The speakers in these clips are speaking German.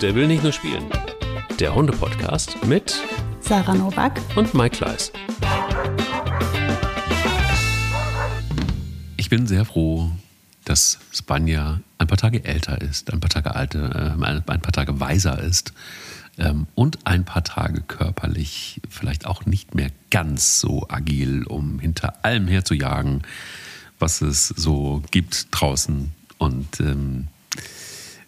Der will nicht nur spielen. Der Hunde-Podcast mit Sarah Novak und Mike Kleiss. Ich bin sehr froh, dass Spanja ein paar Tage älter ist, ein paar Tage alter, äh, ein paar Tage weiser ist ähm, und ein paar Tage körperlich vielleicht auch nicht mehr ganz so agil, um hinter allem herzujagen, was es so gibt draußen. Und ähm,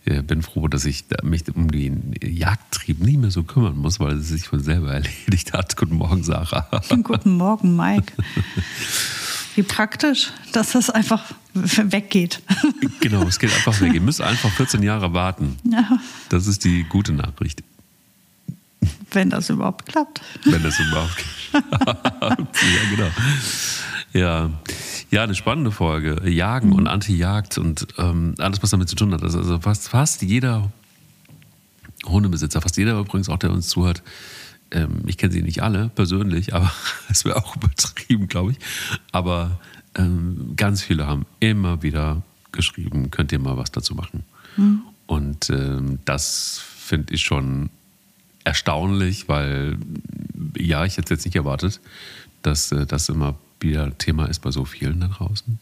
bin froh, dass ich mich um den Jagdtrieb nicht mehr so kümmern muss, weil es sich von selber erledigt hat. Guten Morgen, Sarah. Guten Morgen, Mike. Wie praktisch, dass das einfach weggeht. Genau, es geht einfach weg. Ihr müsst einfach 14 Jahre warten. Das ist die gute Nachricht. Wenn das überhaupt klappt. Wenn das überhaupt klappt. ja, genau. Ja. Ja, eine spannende Folge. Jagen mhm. und Anti-Jagd und ähm, alles, was damit zu tun hat. Also, also fast, fast jeder Hundebesitzer, fast jeder übrigens auch, der uns zuhört, ähm, ich kenne sie nicht alle persönlich, aber es wäre auch übertrieben, glaube ich. Aber ähm, ganz viele haben immer wieder geschrieben, könnt ihr mal was dazu machen. Mhm. Und ähm, das finde ich schon erstaunlich, weil ja, ich hätte es jetzt nicht erwartet, dass äh, das immer wieder Thema ist bei so vielen da draußen.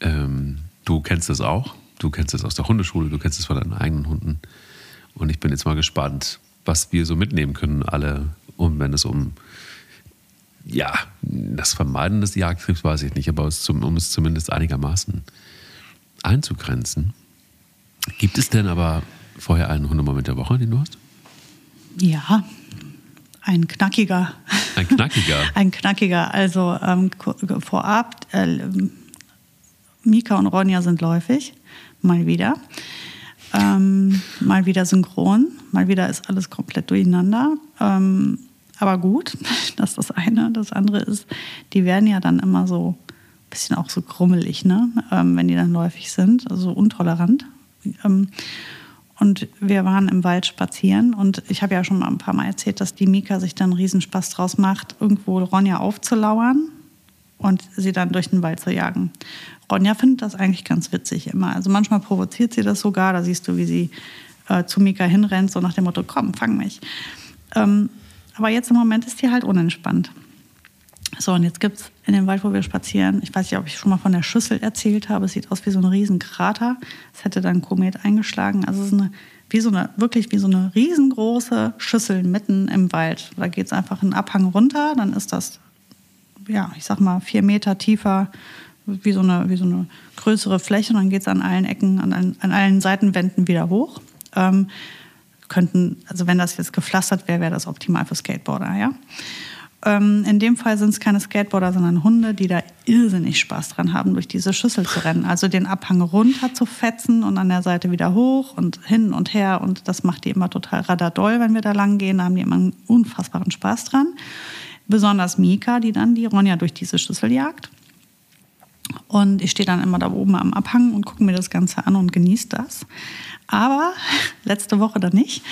Ähm, du kennst es auch. Du kennst es aus der Hundeschule, du kennst es von deinen eigenen Hunden. Und ich bin jetzt mal gespannt, was wir so mitnehmen können, alle, um, wenn es um ja, das Vermeiden des Jagdtriebs weiß ich nicht, aber um es zumindest einigermaßen einzugrenzen. Gibt es denn aber vorher einen Hundemoment der Woche, den du hast? Ja, ein knackiger. Ein knackiger. ein knackiger. Also ähm, vorab, äh, Mika und Ronja sind läufig, mal wieder. Ähm, mal wieder synchron, mal wieder ist alles komplett durcheinander. Ähm, aber gut, das ist das eine. Das andere ist, die werden ja dann immer so ein bisschen auch so krummelig, ne? Ähm, wenn die dann läufig sind, also untolerant. Und wir waren im Wald spazieren und ich habe ja schon mal ein paar Mal erzählt, dass die Mika sich dann Riesenspaß draus macht, irgendwo Ronja aufzulauern und sie dann durch den Wald zu jagen. Ronja findet das eigentlich ganz witzig immer. Also manchmal provoziert sie das sogar, da siehst du, wie sie äh, zu Mika hinrennt, so nach dem Motto, komm, fang mich. Ähm, aber jetzt im Moment ist die halt unentspannt. So, und jetzt gibt es in dem Wald, wo wir spazieren, ich weiß nicht, ob ich schon mal von der Schüssel erzählt habe, es sieht aus wie so ein Riesenkrater. Es hätte dann Komet eingeschlagen. Also es ist eine, wie so eine, wirklich wie so eine riesengroße Schüssel mitten im Wald. Da geht es einfach einen Abhang runter, dann ist das, ja, ich sag mal, vier Meter tiefer, wie so eine, wie so eine größere Fläche. Und dann geht es an allen Ecken, an, an allen Seitenwänden wieder hoch. Ähm, könnten, also wenn das jetzt gepflastert wäre, wäre das optimal für Skateboarder, ja. Ähm, in dem Fall sind es keine Skateboarder, sondern Hunde, die da irrsinnig Spaß dran haben, durch diese Schüssel zu rennen. Also den Abhang runter zu fetzen und an der Seite wieder hoch und hin und her. Und das macht die immer total radadoll, wenn wir da lang gehen. Da haben die immer einen unfassbaren Spaß dran. Besonders Mika, die dann die Ronja durch diese Schüssel jagt. Und ich stehe dann immer da oben am Abhang und gucke mir das Ganze an und genieße das. Aber letzte Woche dann nicht.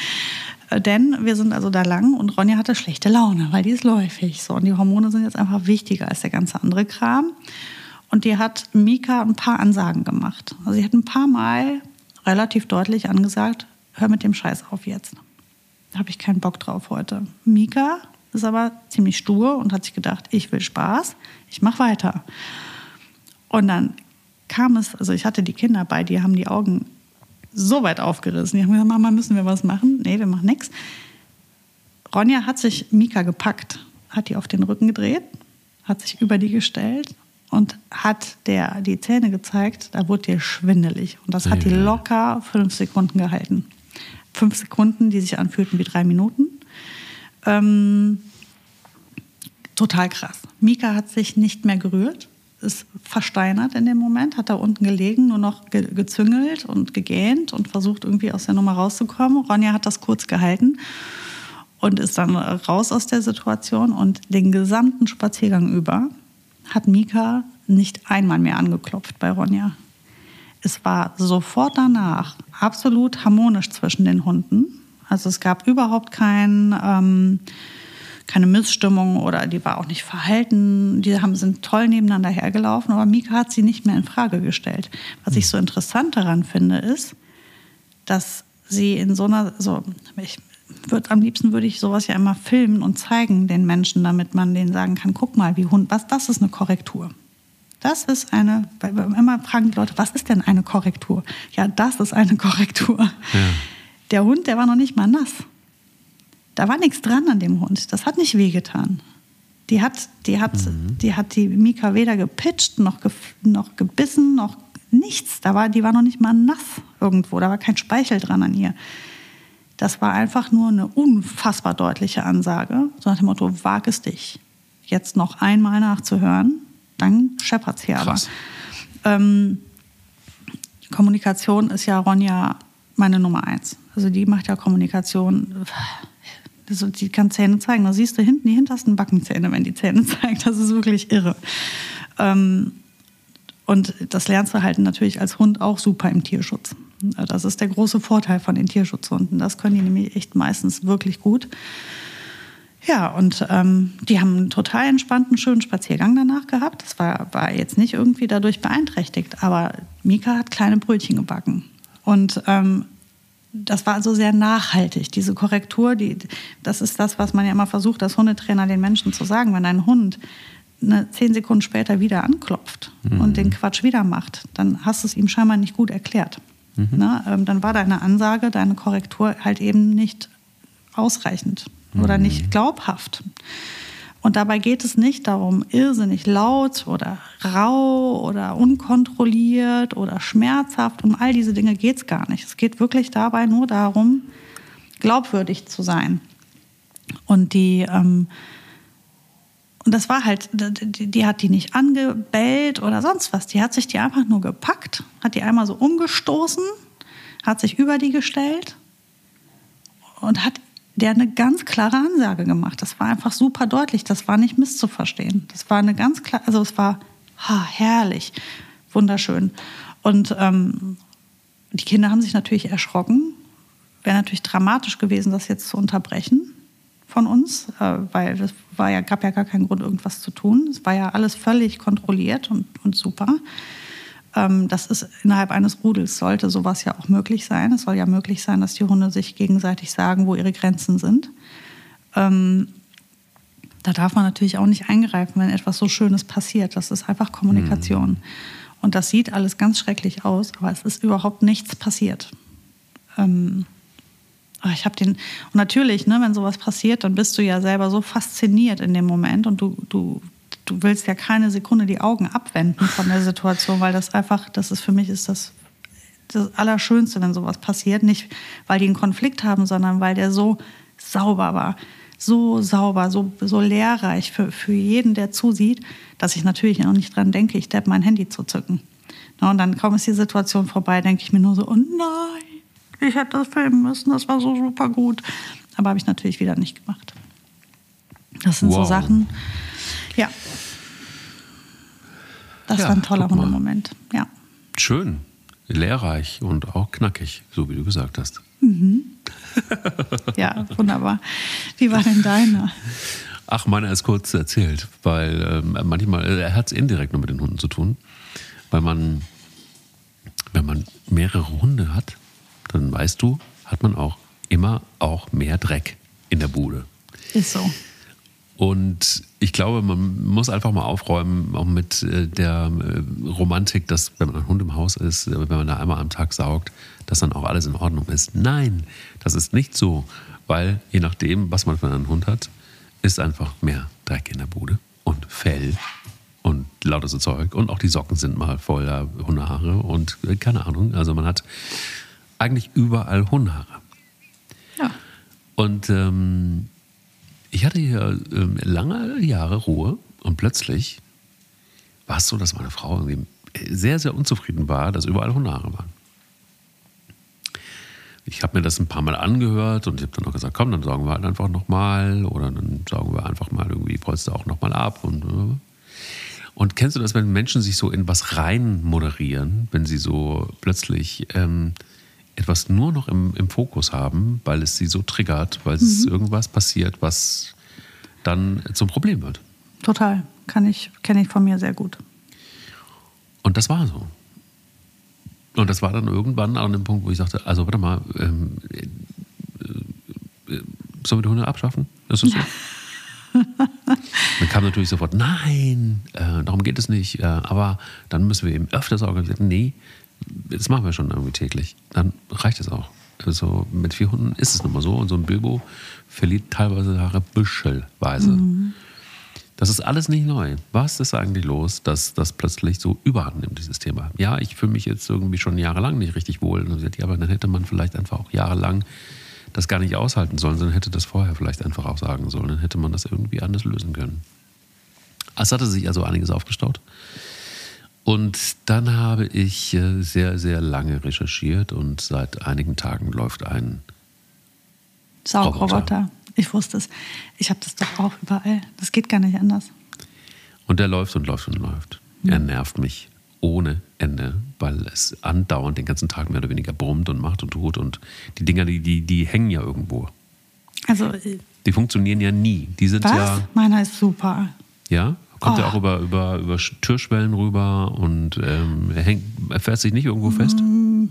Äh, denn wir sind also da lang und Ronja hatte schlechte Laune, weil die ist läufig. So, und die Hormone sind jetzt einfach wichtiger als der ganze andere Kram. Und die hat Mika ein paar Ansagen gemacht. Also sie hat ein paar Mal relativ deutlich angesagt, hör mit dem Scheiß auf jetzt. Da habe ich keinen Bock drauf heute. Mika ist aber ziemlich stur und hat sich gedacht, ich will Spaß, ich mache weiter. Und dann kam es, also ich hatte die Kinder bei, die haben die Augen so weit aufgerissen. Die haben gesagt, Mama, müssen wir was machen? Nee, wir machen nichts. Ronja hat sich Mika gepackt, hat die auf den Rücken gedreht, hat sich über die gestellt und hat der die Zähne gezeigt, da wurde ihr schwindelig. Und das hat die locker fünf Sekunden gehalten. Fünf Sekunden, die sich anfühlten wie drei Minuten. Ähm, total krass. Mika hat sich nicht mehr gerührt ist versteinert in dem Moment, hat da unten gelegen, nur noch ge gezüngelt und gegähnt und versucht irgendwie aus der Nummer rauszukommen. Ronja hat das kurz gehalten und ist dann raus aus der Situation und den gesamten Spaziergang über hat Mika nicht einmal mehr angeklopft bei Ronja. Es war sofort danach absolut harmonisch zwischen den Hunden. Also es gab überhaupt kein ähm, keine Missstimmung oder die war auch nicht verhalten. Die haben, sind toll nebeneinander hergelaufen, aber Mika hat sie nicht mehr in Frage gestellt. Was ich so interessant daran finde, ist, dass sie in so einer, so, ich würde am liebsten würde ich sowas ja immer filmen und zeigen den Menschen, damit man denen sagen kann, guck mal, wie Hund, was, das ist eine Korrektur. Das ist eine, weil immer fragen die Leute, was ist denn eine Korrektur? Ja, das ist eine Korrektur. Ja. Der Hund, der war noch nicht mal nass. Da war nichts dran an dem Hund. Das hat nicht wehgetan. Die hat, die hat, mhm. die hat die Mika weder gepitcht, noch, ge, noch gebissen, noch nichts. Da war, die war noch nicht mal nass irgendwo. Da war kein Speichel dran an ihr. Das war einfach nur eine unfassbar deutliche Ansage. So nach dem Motto, wag es dich, jetzt noch einmal nachzuhören, dann scheppert es hier aber. Ähm, Kommunikation ist ja Ronja meine Nummer eins. Also die macht ja Kommunikation also die kann Zähne zeigen. Da siehst du hinten die hintersten Backenzähne, wenn die Zähne zeigt. Das ist wirklich irre. Ähm, und das lernst du halt natürlich als Hund auch super im Tierschutz. Das ist der große Vorteil von den Tierschutzhunden. Das können die nämlich echt meistens wirklich gut. Ja, und ähm, die haben einen total entspannten, schönen Spaziergang danach gehabt. Das war, war jetzt nicht irgendwie dadurch beeinträchtigt, aber Mika hat kleine Brötchen gebacken. Und ähm, das war also sehr nachhaltig. Diese Korrektur, die, das ist das, was man ja immer versucht, als Hundetrainer den Menschen zu sagen. Wenn ein Hund eine, zehn Sekunden später wieder anklopft mhm. und den Quatsch wieder macht, dann hast du es ihm scheinbar nicht gut erklärt. Mhm. Na, ähm, dann war deine Ansage, deine Korrektur halt eben nicht ausreichend mhm. oder nicht glaubhaft. Und dabei geht es nicht darum, irrsinnig laut oder rau oder unkontrolliert oder schmerzhaft. Um all diese Dinge geht es gar nicht. Es geht wirklich dabei nur darum, glaubwürdig zu sein. Und die, ähm, und das war halt, die, die, hat die nicht angebellt oder sonst was. Die hat sich die einfach nur gepackt, hat die einmal so umgestoßen, hat sich über die gestellt und hat der eine ganz klare Ansage gemacht. Das war einfach super deutlich. Das war nicht misszuverstehen. Das war eine ganz klar, also es war ha, herrlich, wunderschön. Und ähm, die Kinder haben sich natürlich erschrocken. Wäre natürlich dramatisch gewesen, das jetzt zu unterbrechen von uns, äh, weil es war ja, gab ja gar keinen Grund, irgendwas zu tun. Es war ja alles völlig kontrolliert und, und super. Ähm, das ist innerhalb eines Rudels sollte sowas ja auch möglich sein. Es soll ja möglich sein, dass die Hunde sich gegenseitig sagen, wo ihre Grenzen sind. Ähm, da darf man natürlich auch nicht eingreifen, wenn etwas so Schönes passiert. Das ist einfach Kommunikation. Mhm. Und das sieht alles ganz schrecklich aus, aber es ist überhaupt nichts passiert. Ähm, ich habe den und natürlich, ne, wenn sowas passiert, dann bist du ja selber so fasziniert in dem Moment und du, du du willst ja keine Sekunde die Augen abwenden von der Situation, weil das einfach, das ist für mich ist das das Allerschönste, wenn sowas passiert. Nicht, weil die einen Konflikt haben, sondern weil der so sauber war. So sauber, so, so lehrreich für, für jeden, der zusieht, dass ich natürlich noch nicht dran denke, ich depp mein Handy zu zücken. und dann kaum ist die Situation vorbei, denke ich mir nur so, oh nein, ich hätte das filmen müssen, das war so super gut. Aber habe ich natürlich wieder nicht gemacht. Das sind wow. so Sachen. Das ja, war ein toller Moment, ja. Schön, lehrreich und auch knackig, so wie du gesagt hast. Mhm. Ja, wunderbar. Wie war denn deiner? Ach, meiner ist kurz erzählt, weil ähm, manchmal, äh, er hat es indirekt nur mit den Hunden zu tun, weil man, wenn man mehrere Hunde hat, dann weißt du, hat man auch immer auch mehr Dreck in der Bude. Ist so. Und ich glaube, man muss einfach mal aufräumen, auch mit äh, der äh, Romantik, dass wenn man ein Hund im Haus ist, äh, wenn man da einmal am Tag saugt, dass dann auch alles in Ordnung ist. Nein, das ist nicht so, weil je nachdem, was man für einen Hund hat, ist einfach mehr Dreck in der Bude und Fell und lauter so Zeug. Und auch die Socken sind mal voller Hundehaare und keine Ahnung. Also man hat eigentlich überall Hundehaare. Ja. Und ähm, ich hatte hier ähm, lange Jahre Ruhe und plötzlich war es so, dass meine Frau irgendwie sehr, sehr unzufrieden war, dass überall Hundehaare waren. Ich habe mir das ein paar Mal angehört und ich habe dann auch gesagt, komm, dann sagen wir halt einfach nochmal oder dann sagen wir einfach mal irgendwie, Polster auch nochmal ab und äh. und kennst du das, wenn Menschen sich so in was rein moderieren, wenn sie so plötzlich ähm, etwas nur noch im, im Fokus haben, weil es sie so triggert, weil mhm. es irgendwas passiert, was dann zum Problem wird. Total. Kann ich, kenne ich von mir sehr gut. Und das war so. Und das war dann irgendwann an dem Punkt, wo ich sagte, also warte mal, ähm, äh, äh, sollen wir die Hunde abschaffen? Ist das so? dann kam natürlich sofort, nein, äh, darum geht es nicht. Äh, aber dann müssen wir eben öfters organisieren. Nee, das machen wir schon irgendwie täglich. Dann reicht es auch. Also mit vier Hunden ist es nun mal so. Und so ein Bilbo verliert teilweise Haare büschelweise. Mhm. Das ist alles nicht neu. Was ist eigentlich los, dass das plötzlich so überhand nimmt, dieses Thema? Ja, ich fühle mich jetzt irgendwie schon jahrelang nicht richtig wohl. Aber dann hätte man vielleicht einfach auch jahrelang das gar nicht aushalten sollen, sondern hätte das vorher vielleicht einfach auch sagen sollen. Dann hätte man das irgendwie anders lösen können. Es hatte sich also einiges aufgestaut. Und dann habe ich äh, sehr, sehr lange recherchiert und seit einigen Tagen läuft ein Saugroboter. Ich wusste es. Ich habe das doch auch überall. Das geht gar nicht anders. Und der läuft und läuft und läuft. Mhm. Er nervt mich ohne Ende, weil es andauernd den ganzen Tag mehr oder weniger brummt und macht und tut. Und die Dinger, die, die, die hängen ja irgendwo. Also. Äh, die funktionieren ja nie. Die sind was? ja. Meiner ist super. Ja? Kommt oh. er auch über, über, über Türschwellen rüber und ähm, er, hängt, er fährt sich nicht irgendwo fest? Mm.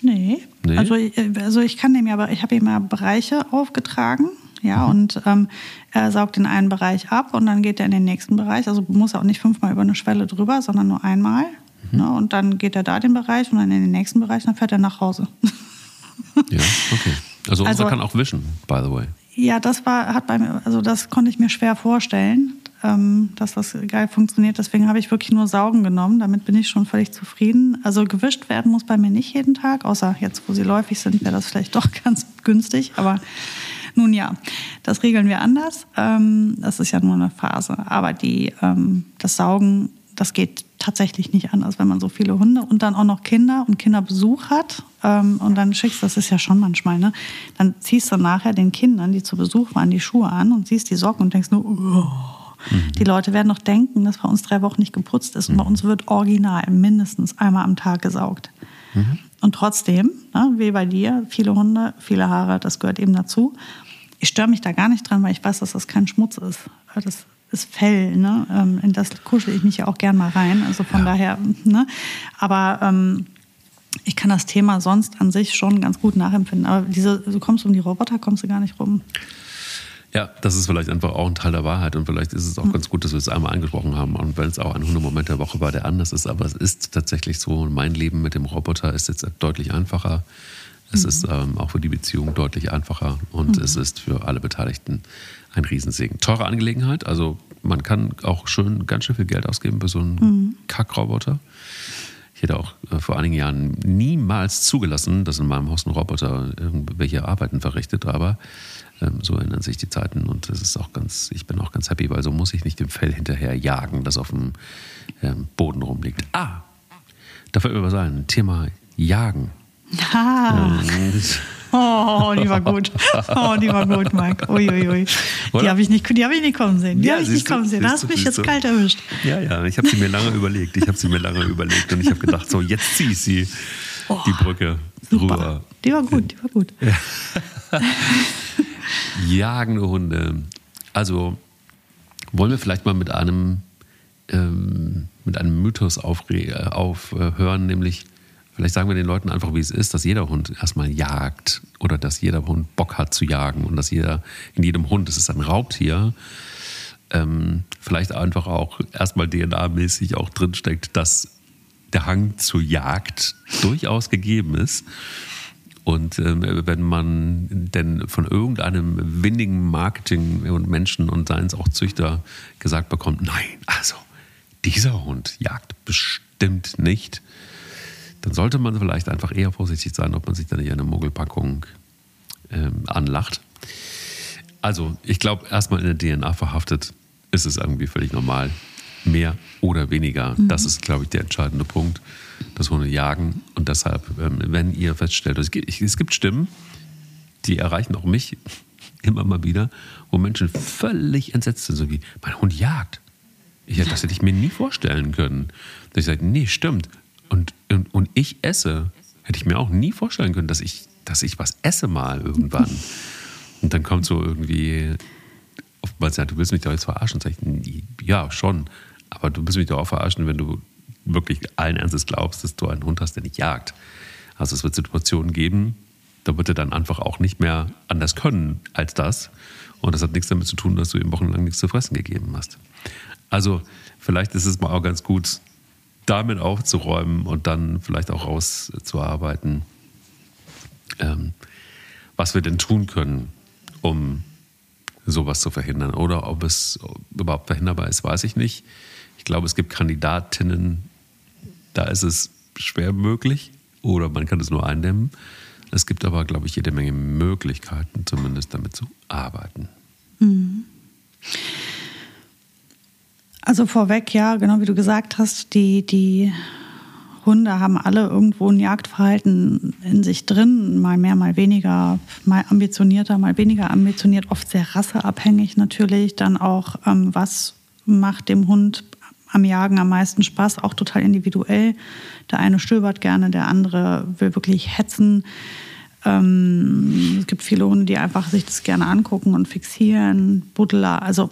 Nee. nee. Also, also ich kann dem ja, aber ich habe ihm ja Bereiche aufgetragen. Ja, mhm. und ähm, er saugt in einen Bereich ab und dann geht er in den nächsten Bereich. Also muss er auch nicht fünfmal über eine Schwelle drüber, sondern nur einmal. Mhm. Ne, und dann geht er da den Bereich und dann in den nächsten Bereich, dann fährt er nach Hause. ja, okay. Also, also kann auch wischen, by the way. Ja, das war, hat bei mir, also das konnte ich mir schwer vorstellen ähm, dass das geil funktioniert. Deswegen habe ich wirklich nur Saugen genommen. Damit bin ich schon völlig zufrieden. Also gewischt werden muss bei mir nicht jeden Tag, außer jetzt, wo sie läufig sind, wäre das vielleicht doch ganz günstig. Aber nun ja, das regeln wir anders. Ähm, das ist ja nur eine Phase. Aber die, ähm, das Saugen, das geht tatsächlich nicht anders, wenn man so viele Hunde und dann auch noch Kinder und Kinderbesuch hat ähm, und dann schickst, das ist ja schon manchmal, ne? Dann ziehst du nachher den Kindern, die zu Besuch waren, die Schuhe an und siehst die Socken und denkst nur, oh, Mhm. Die Leute werden noch denken, dass bei uns drei Wochen nicht geputzt ist. Und bei mhm. uns wird original mindestens einmal am Tag gesaugt. Mhm. Und trotzdem, ne, wie bei dir, viele Hunde, viele Haare, das gehört eben dazu. Ich störe mich da gar nicht dran, weil ich weiß, dass das kein Schmutz ist. Das ist Fell, ne? Ähm, in das kuschel ich mich ja auch gern mal rein. Also von ja. daher, ne? Aber ähm, ich kann das Thema sonst an sich schon ganz gut nachempfinden. Aber diese, du kommst um die Roboter, kommst du gar nicht rum. Ja, das ist vielleicht einfach auch ein Teil der Wahrheit und vielleicht ist es auch mhm. ganz gut, dass wir es einmal angesprochen haben und wenn es auch ein Hundemoment der Woche war, der anders ist, aber es ist tatsächlich so, mein Leben mit dem Roboter ist jetzt deutlich einfacher. Es mhm. ist ähm, auch für die Beziehung deutlich einfacher und mhm. es ist für alle Beteiligten ein Riesensegen. Teure Angelegenheit, also man kann auch schön ganz schön viel Geld ausgeben für so einen mhm. Kackroboter. Ich hätte auch äh, vor einigen Jahren niemals zugelassen, dass in meinem Haus ein Roboter irgendwelche Arbeiten verrichtet, aber so ändern sich die Zeiten und das ist auch ganz, ich bin auch ganz happy, weil so muss ich nicht dem Fell hinterher jagen, das auf dem ähm, Boden rumliegt. Ah, da fällt mir was ein. Thema Jagen. Ah. Oh, die war gut. Oh, die war gut, Mike. Uiuiui. Ui, ui. Die habe ich, nicht, hab ich nicht kommen sehen. Die ja, habe ich nicht kommen sehen. Da hast du mich jetzt kalt erwischt. Ja, ja, ich habe sie mir lange überlegt. Ich habe sie mir lange überlegt und ich habe gedacht, so, jetzt ziehe ich sie oh, die Brücke super. rüber. Die war gut, die war gut. Ja. Jagende Hunde. Also wollen wir vielleicht mal mit einem, ähm, mit einem Mythos aufhören, nämlich vielleicht sagen wir den Leuten einfach, wie es ist, dass jeder Hund erstmal jagt oder dass jeder Hund Bock hat zu jagen und dass jeder in jedem Hund, das ist ein Raubtier, ähm, vielleicht einfach auch erstmal DNA-mäßig auch drinsteckt, dass der Hang zur Jagd durchaus gegeben ist und äh, wenn man denn von irgendeinem windigen Marketing und Menschen und seins auch Züchter gesagt bekommt, nein, also dieser Hund jagt bestimmt nicht, dann sollte man vielleicht einfach eher vorsichtig sein, ob man sich da nicht eine Mogelpackung ähm, anlacht. Also ich glaube, erstmal in der DNA verhaftet ist es irgendwie völlig normal. Mehr oder weniger. Mhm. Das ist, glaube ich, der entscheidende Punkt das Hunde jagen. Und deshalb, ähm, wenn ihr feststellt, es gibt Stimmen, die erreichen auch mich immer mal wieder, wo Menschen völlig entsetzt sind, so wie, mein Hund jagt. Ich, das hätte ich mir nie vorstellen können. Dass ich sage, nee, stimmt. Und, und, und ich esse. Hätte ich mir auch nie vorstellen können, dass ich, dass ich was esse mal irgendwann. Und dann kommt so irgendwie, oftmals, ja, du willst mich doch jetzt verarschen. Sag ich, ja, schon. Aber du willst mich doch auch verarschen, wenn du wirklich allen Ernstes glaubst, dass du einen Hund hast, der nicht jagt. Also es wird Situationen geben, da wird er dann einfach auch nicht mehr anders können als das. Und das hat nichts damit zu tun, dass du ihm wochenlang nichts zu fressen gegeben hast. Also vielleicht ist es mal auch ganz gut, damit aufzuräumen und dann vielleicht auch rauszuarbeiten, ähm, was wir denn tun können, um sowas zu verhindern. Oder ob es überhaupt verhinderbar ist, weiß ich nicht. Ich glaube, es gibt Kandidatinnen, da ist es schwer möglich oder man kann es nur eindämmen. Es gibt aber, glaube ich, jede Menge Möglichkeiten, zumindest damit zu arbeiten. Mhm. Also vorweg, ja, genau wie du gesagt hast, die, die Hunde haben alle irgendwo ein Jagdverhalten in sich drin, mal mehr, mal weniger, mal ambitionierter, mal weniger ambitioniert, oft sehr rasseabhängig natürlich. Dann auch, ähm, was macht dem Hund am Jagen am meisten Spaß, auch total individuell. Der eine stöbert gerne, der andere will wirklich hetzen. Ähm, es gibt viele Hunde, die einfach sich das gerne angucken und fixieren. Buddler, also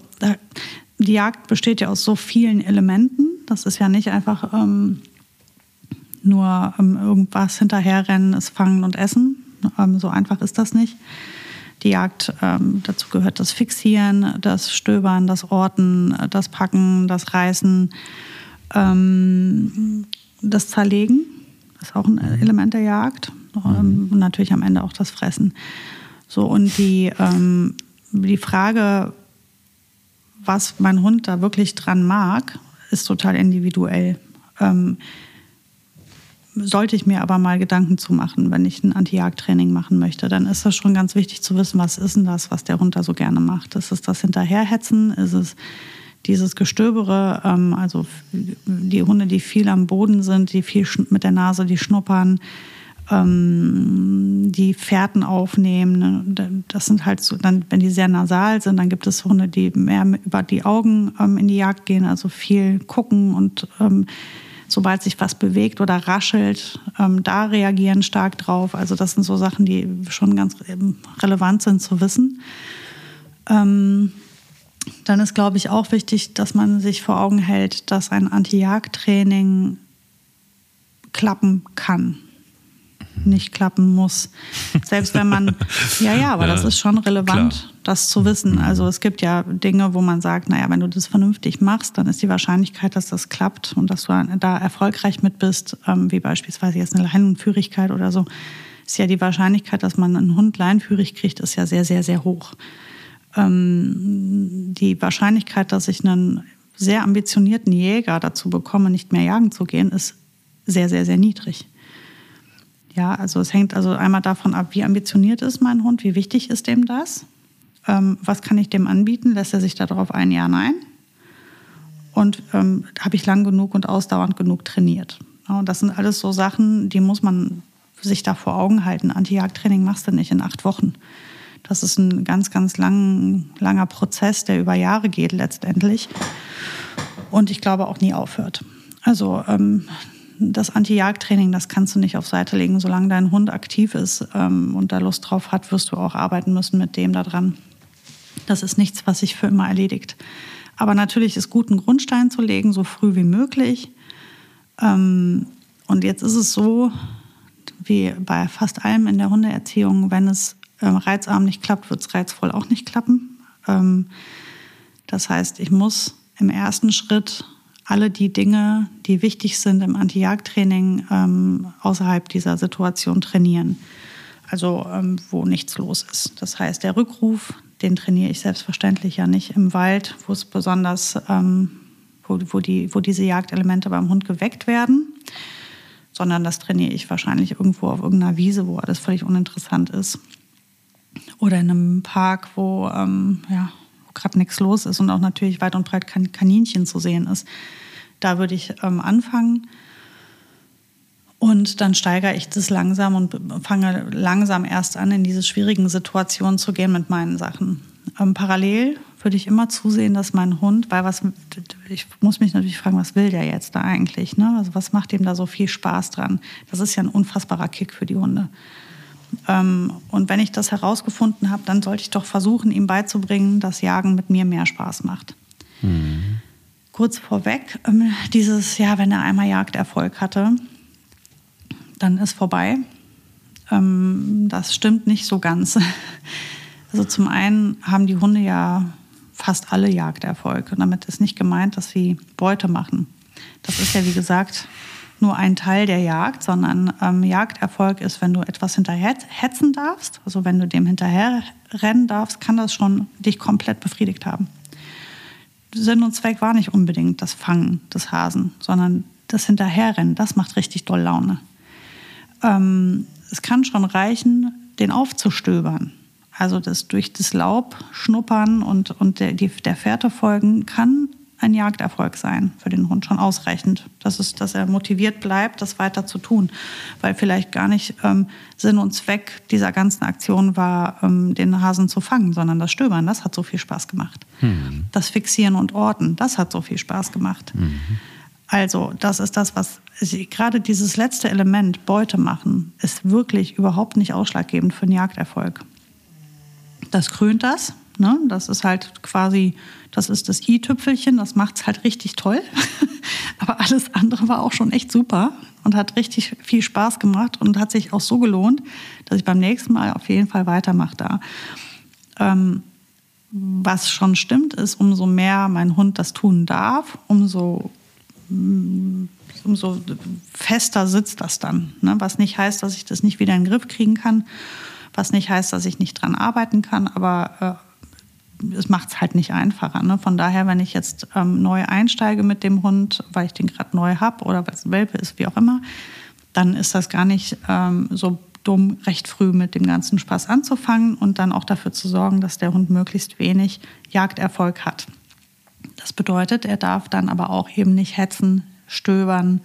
die Jagd besteht ja aus so vielen Elementen. Das ist ja nicht einfach ähm, nur ähm, irgendwas hinterherrennen, es fangen und essen. Ähm, so einfach ist das nicht. Die Jagd, ähm, dazu gehört das Fixieren, das Stöbern, das Orten, das Packen, das Reißen, ähm, das Zerlegen. Das ist auch ein Element der Jagd. Ähm, und natürlich am Ende auch das Fressen. So, und die, ähm, die Frage, was mein Hund da wirklich dran mag, ist total individuell. Ähm, sollte ich mir aber mal Gedanken zu machen, wenn ich ein Anti-Jagd-Training machen möchte, dann ist das schon ganz wichtig zu wissen, was ist denn das, was der Hund so gerne macht. Ist es das Hinterherhetzen? Ist es dieses Gestöbere? Ähm, also die Hunde, die viel am Boden sind, die viel mit der Nase, die schnuppern, ähm, die Fährten aufnehmen. Ne? Das sind halt so, dann, wenn die sehr nasal sind, dann gibt es Hunde, die mehr über die Augen ähm, in die Jagd gehen, also viel gucken und ähm, sobald sich was bewegt oder raschelt, ähm, da reagieren stark drauf. Also das sind so Sachen, die schon ganz ähm, relevant sind zu wissen. Ähm, dann ist, glaube ich, auch wichtig, dass man sich vor Augen hält, dass ein Anti-Jagd-Training klappen kann nicht klappen muss. Selbst wenn man, ja, ja, aber ja, das ist schon relevant, klar. Das zu wissen. Mhm. Also es gibt ja Dinge, wo man sagt, naja, wenn du das vernünftig machst, dann ist die Wahrscheinlichkeit, dass das klappt und dass du da erfolgreich mit bist, ähm, wie beispielsweise jetzt eine Leinenführigkeit oder so, ist ja die Wahrscheinlichkeit, dass man einen Hund leinenführig kriegt, ist ja sehr, sehr, sehr hoch. Ähm, die Wahrscheinlichkeit, dass ich einen sehr ambitionierten Jäger dazu bekomme, nicht mehr jagen zu gehen, ist sehr, sehr, sehr niedrig. Ja, also es hängt also einmal davon ab, wie ambitioniert ist mein Hund, wie wichtig ist dem das, ähm, was kann ich dem anbieten, lässt er sich darauf ein, ja, nein. Und ähm, habe ich lang genug und ausdauernd genug trainiert. Ja, und das sind alles so Sachen, die muss man sich da vor Augen halten. Anti-Jagd-Training machst du nicht in acht Wochen. Das ist ein ganz, ganz lang, langer Prozess, der über Jahre geht letztendlich. Und ich glaube auch nie aufhört. Also ähm, das Anti-Jagd-Training, das kannst du nicht auf Seite legen. Solange dein Hund aktiv ist ähm, und da Lust drauf hat, wirst du auch arbeiten müssen mit dem da dran. Das ist nichts, was sich für immer erledigt. Aber natürlich ist gut, einen Grundstein zu legen, so früh wie möglich. Ähm, und jetzt ist es so, wie bei fast allem in der Hundeerziehung, wenn es ähm, reizarm nicht klappt, wird es reizvoll auch nicht klappen. Ähm, das heißt, ich muss im ersten Schritt alle die Dinge, die wichtig sind im Anti-Jagd-Training, ähm, außerhalb dieser Situation trainieren. Also ähm, wo nichts los ist. Das heißt, der Rückruf, den trainiere ich selbstverständlich ja nicht im Wald, wo es besonders, ähm, wo, wo, die, wo diese Jagdelemente beim Hund geweckt werden, sondern das trainiere ich wahrscheinlich irgendwo auf irgendeiner Wiese, wo alles völlig uninteressant ist. Oder in einem Park, wo ähm, ja, gerade nichts los ist und auch natürlich weit und breit kein Kaninchen zu sehen ist. Da würde ich ähm, anfangen. Und dann steigere ich das langsam und fange langsam erst an, in diese schwierigen Situationen zu gehen mit meinen Sachen. Ähm, parallel würde ich immer zusehen, dass mein Hund, weil was, ich muss mich natürlich fragen, was will der jetzt da eigentlich? Ne? Also was macht ihm da so viel Spaß dran? Das ist ja ein unfassbarer Kick für die Hunde. Ähm, und wenn ich das herausgefunden habe, dann sollte ich doch versuchen, ihm beizubringen, dass Jagen mit mir mehr Spaß macht. Mhm. kurz vorweg, ähm, dieses, ja, wenn er einmal Jagderfolg hatte, dann ist vorbei. Ähm, das stimmt nicht so ganz. Also zum einen haben die Hunde ja fast alle Jagderfolg. Und damit ist nicht gemeint, dass sie Beute machen. Das ist ja, wie gesagt, nur ein Teil der Jagd, sondern ähm, Jagderfolg ist, wenn du etwas hinterher hetzen darfst, also wenn du dem hinterher rennen darfst, kann das schon dich komplett befriedigt haben. Sinn und Zweck war nicht unbedingt das Fangen des Hasen, sondern das Hinterherrennen, das macht richtig doll Laune. Ähm, es kann schon reichen, den aufzustöbern. Also das durch das Laub schnuppern und, und der, die, der Fährte folgen kann ein Jagderfolg sein für den Hund schon ausreichend. Das ist, dass er motiviert bleibt, das weiter zu tun. Weil vielleicht gar nicht ähm, Sinn und Zweck dieser ganzen Aktion war, ähm, den Hasen zu fangen, sondern das Stöbern, das hat so viel Spaß gemacht. Mhm. Das Fixieren und Orten, das hat so viel Spaß gemacht. Mhm. Also, das ist das, was gerade dieses letzte Element, Beute machen, ist wirklich überhaupt nicht ausschlaggebend für einen Jagderfolg. Das krönt das. Ne? Das ist halt quasi, das ist das i-Tüpfelchen, das macht es halt richtig toll. Aber alles andere war auch schon echt super und hat richtig viel Spaß gemacht und hat sich auch so gelohnt, dass ich beim nächsten Mal auf jeden Fall weitermache da. Ähm, was schon stimmt, ist, umso mehr mein Hund das tun darf, umso mm, umso fester sitzt das dann. Ne? Was nicht heißt, dass ich das nicht wieder in den Griff kriegen kann, was nicht heißt, dass ich nicht dran arbeiten kann, aber äh, es macht es halt nicht einfacher. Ne? Von daher, wenn ich jetzt ähm, neu einsteige mit dem Hund, weil ich den gerade neu habe oder weil es ein Welpe ist, wie auch immer, dann ist das gar nicht ähm, so dumm, recht früh mit dem ganzen Spaß anzufangen und dann auch dafür zu sorgen, dass der Hund möglichst wenig Jagderfolg hat. Das bedeutet, er darf dann aber auch eben nicht hetzen, stöbern,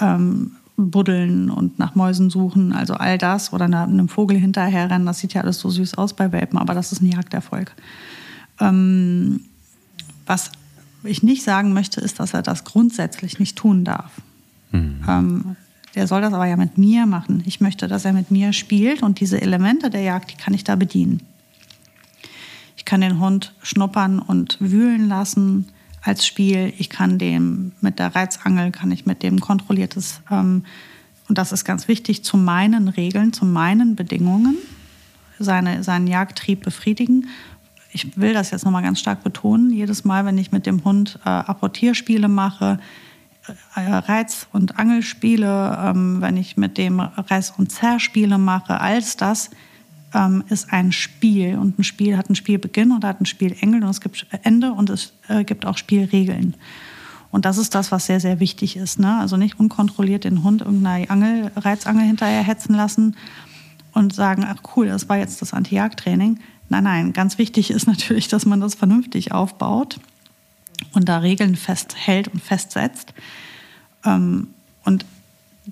ähm, buddeln und nach Mäusen suchen, also all das oder einem Vogel hinterherrennen, das sieht ja alles so süß aus bei Welpen, aber das ist ein Jagderfolg. Ähm, was ich nicht sagen möchte, ist, dass er das grundsätzlich nicht tun darf. Mhm. Ähm, der soll das aber ja mit mir machen. Ich möchte, dass er mit mir spielt und diese Elemente der Jagd, die kann ich da bedienen. Ich kann den Hund schnuppern und wühlen lassen als Spiel. Ich kann dem mit der Reizangel, kann ich mit dem kontrolliertes, ähm, und das ist ganz wichtig, zu meinen Regeln, zu meinen Bedingungen seine, seinen Jagdtrieb befriedigen. Ich will das jetzt nochmal ganz stark betonen. Jedes Mal, wenn ich mit dem Hund äh, Apportierspiele mache, äh, Reiz- und Angelspiele, ähm, wenn ich mit dem Reiß- und Zerrspiele mache, alles das ähm, ist ein Spiel und ein Spiel hat einen Spielbeginn und hat ein Spielende und es gibt Ende und es äh, gibt auch Spielregeln. Und das ist das, was sehr, sehr wichtig ist. Ne? Also nicht unkontrolliert den Hund irgendeiner Angel, Reizangel hinterher hetzen lassen und sagen, ach cool, das war jetzt das Anti-Jagd-Training. Nein, nein, ganz wichtig ist natürlich, dass man das vernünftig aufbaut und da Regeln festhält und festsetzt. Ähm, und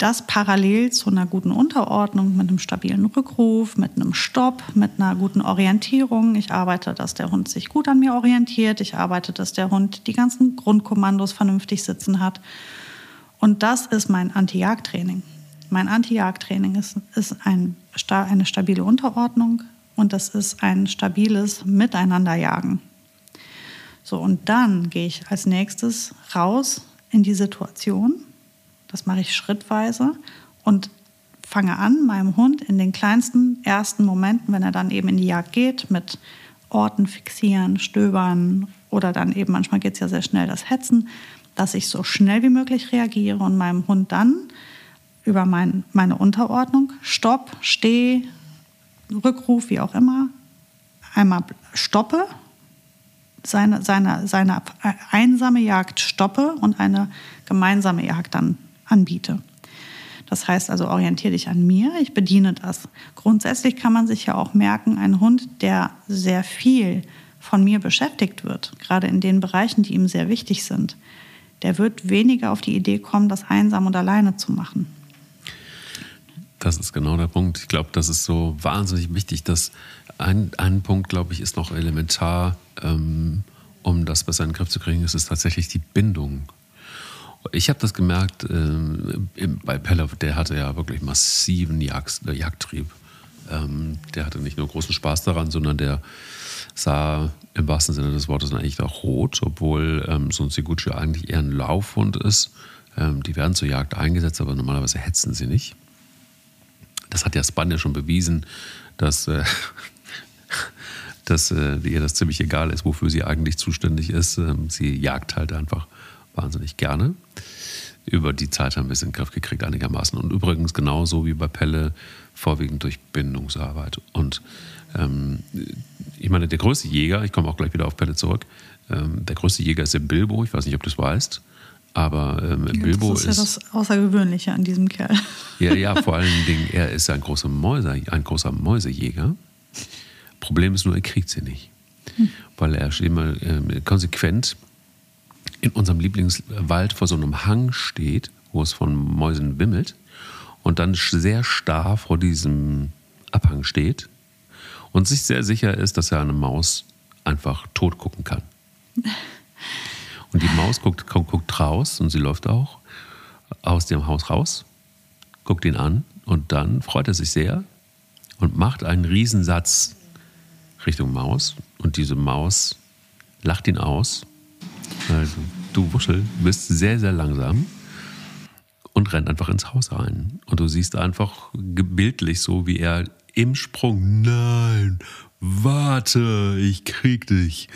das parallel zu einer guten Unterordnung mit einem stabilen Rückruf, mit einem Stopp, mit einer guten Orientierung. Ich arbeite, dass der Hund sich gut an mir orientiert. Ich arbeite, dass der Hund die ganzen Grundkommandos vernünftig sitzen hat. Und das ist mein Anti-Jagd-Training. Mein Anti-Jagd-Training ist, ist ein, eine stabile Unterordnung und das ist ein stabiles Miteinanderjagen. So, und dann gehe ich als nächstes raus in die Situation das mache ich schrittweise und fange an, meinem Hund in den kleinsten ersten Momenten, wenn er dann eben in die Jagd geht, mit Orten fixieren, stöbern oder dann eben manchmal geht es ja sehr schnell das Hetzen, dass ich so schnell wie möglich reagiere und meinem Hund dann über mein, meine Unterordnung, Stopp, Steh, Rückruf, wie auch immer, einmal stoppe, seine, seine, seine einsame Jagd stoppe und eine gemeinsame Jagd dann anbiete. Das heißt also, orientiere dich an mir, ich bediene das. Grundsätzlich kann man sich ja auch merken, ein Hund, der sehr viel von mir beschäftigt wird, gerade in den Bereichen, die ihm sehr wichtig sind, der wird weniger auf die Idee kommen, das einsam und alleine zu machen. Das ist genau der Punkt. Ich glaube, das ist so wahnsinnig wichtig, dass ein, ein Punkt, glaube ich, ist noch elementar, ähm, um das besser in den Griff zu kriegen, ist es tatsächlich die Bindung ich habe das gemerkt äh, bei Pelle, der hatte ja wirklich massiven Jagd, äh, Jagdtrieb. Ähm, der hatte nicht nur großen Spaß daran, sondern der sah im wahrsten Sinne des Wortes eigentlich auch rot, obwohl ähm, so ein Siguchi eigentlich eher ein Laufhund ist. Ähm, die werden zur Jagd eingesetzt, aber normalerweise hetzen sie nicht. Das hat ja Spanja schon bewiesen, dass, äh, dass äh, ihr das ziemlich egal ist, wofür sie eigentlich zuständig ist. Ähm, sie jagt halt einfach wahnsinnig gerne. Über die Zeit haben wir es in den Griff gekriegt einigermaßen. Und übrigens genauso wie bei Pelle, vorwiegend durch Bindungsarbeit. Und ähm, ich meine, der größte Jäger, ich komme auch gleich wieder auf Pelle zurück, ähm, der größte Jäger ist der Bilbo, ich weiß nicht, ob du es weißt. Aber ähm, ja, Bilbo ist. Das ist ja das Außergewöhnliche an diesem Kerl. Ja, ja, vor allen Dingen, er ist ein großer, Mäuse, ein großer Mäusejäger. Problem ist nur, er kriegt sie nicht. Hm. Weil er immer äh, konsequent in unserem Lieblingswald vor so einem Hang steht, wo es von Mäusen wimmelt und dann sehr starr vor diesem Abhang steht und sich sehr sicher ist, dass er eine Maus einfach tot gucken kann. Und die Maus guckt, guckt raus und sie läuft auch aus dem Haus raus, guckt ihn an und dann freut er sich sehr und macht einen Riesensatz Richtung Maus und diese Maus lacht ihn aus. Also, du Wuschel bist sehr, sehr langsam und rennt einfach ins Haus rein. Und du siehst einfach bildlich so, wie er im Sprung, nein, warte, ich krieg dich.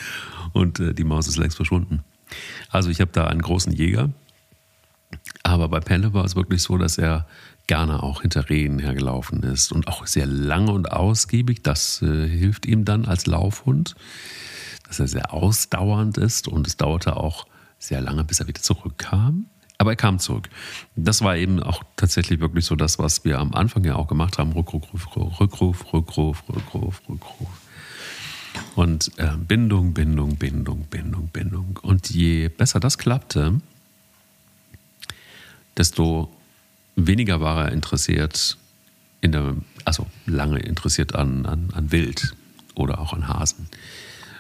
Und äh, die Maus ist längst verschwunden. Also ich habe da einen großen Jäger, aber bei Pelle war es wirklich so, dass er gerne auch hinter Rehen hergelaufen ist und auch sehr lange und ausgiebig. Das äh, hilft ihm dann als Laufhund, dass er sehr ausdauernd ist und es dauerte auch sehr lange, bis er wieder zurückkam. Aber er kam zurück. Das war eben auch tatsächlich wirklich so das, was wir am Anfang ja auch gemacht haben. Rückruf, Rückruf, Rückruf, Rückruf, Rückruf, Rückruf. Und äh, Bindung, Bindung, Bindung, Bindung, Bindung. Und je besser das klappte, desto weniger war er interessiert in der, also lange interessiert an, an, an Wild oder auch an Hasen.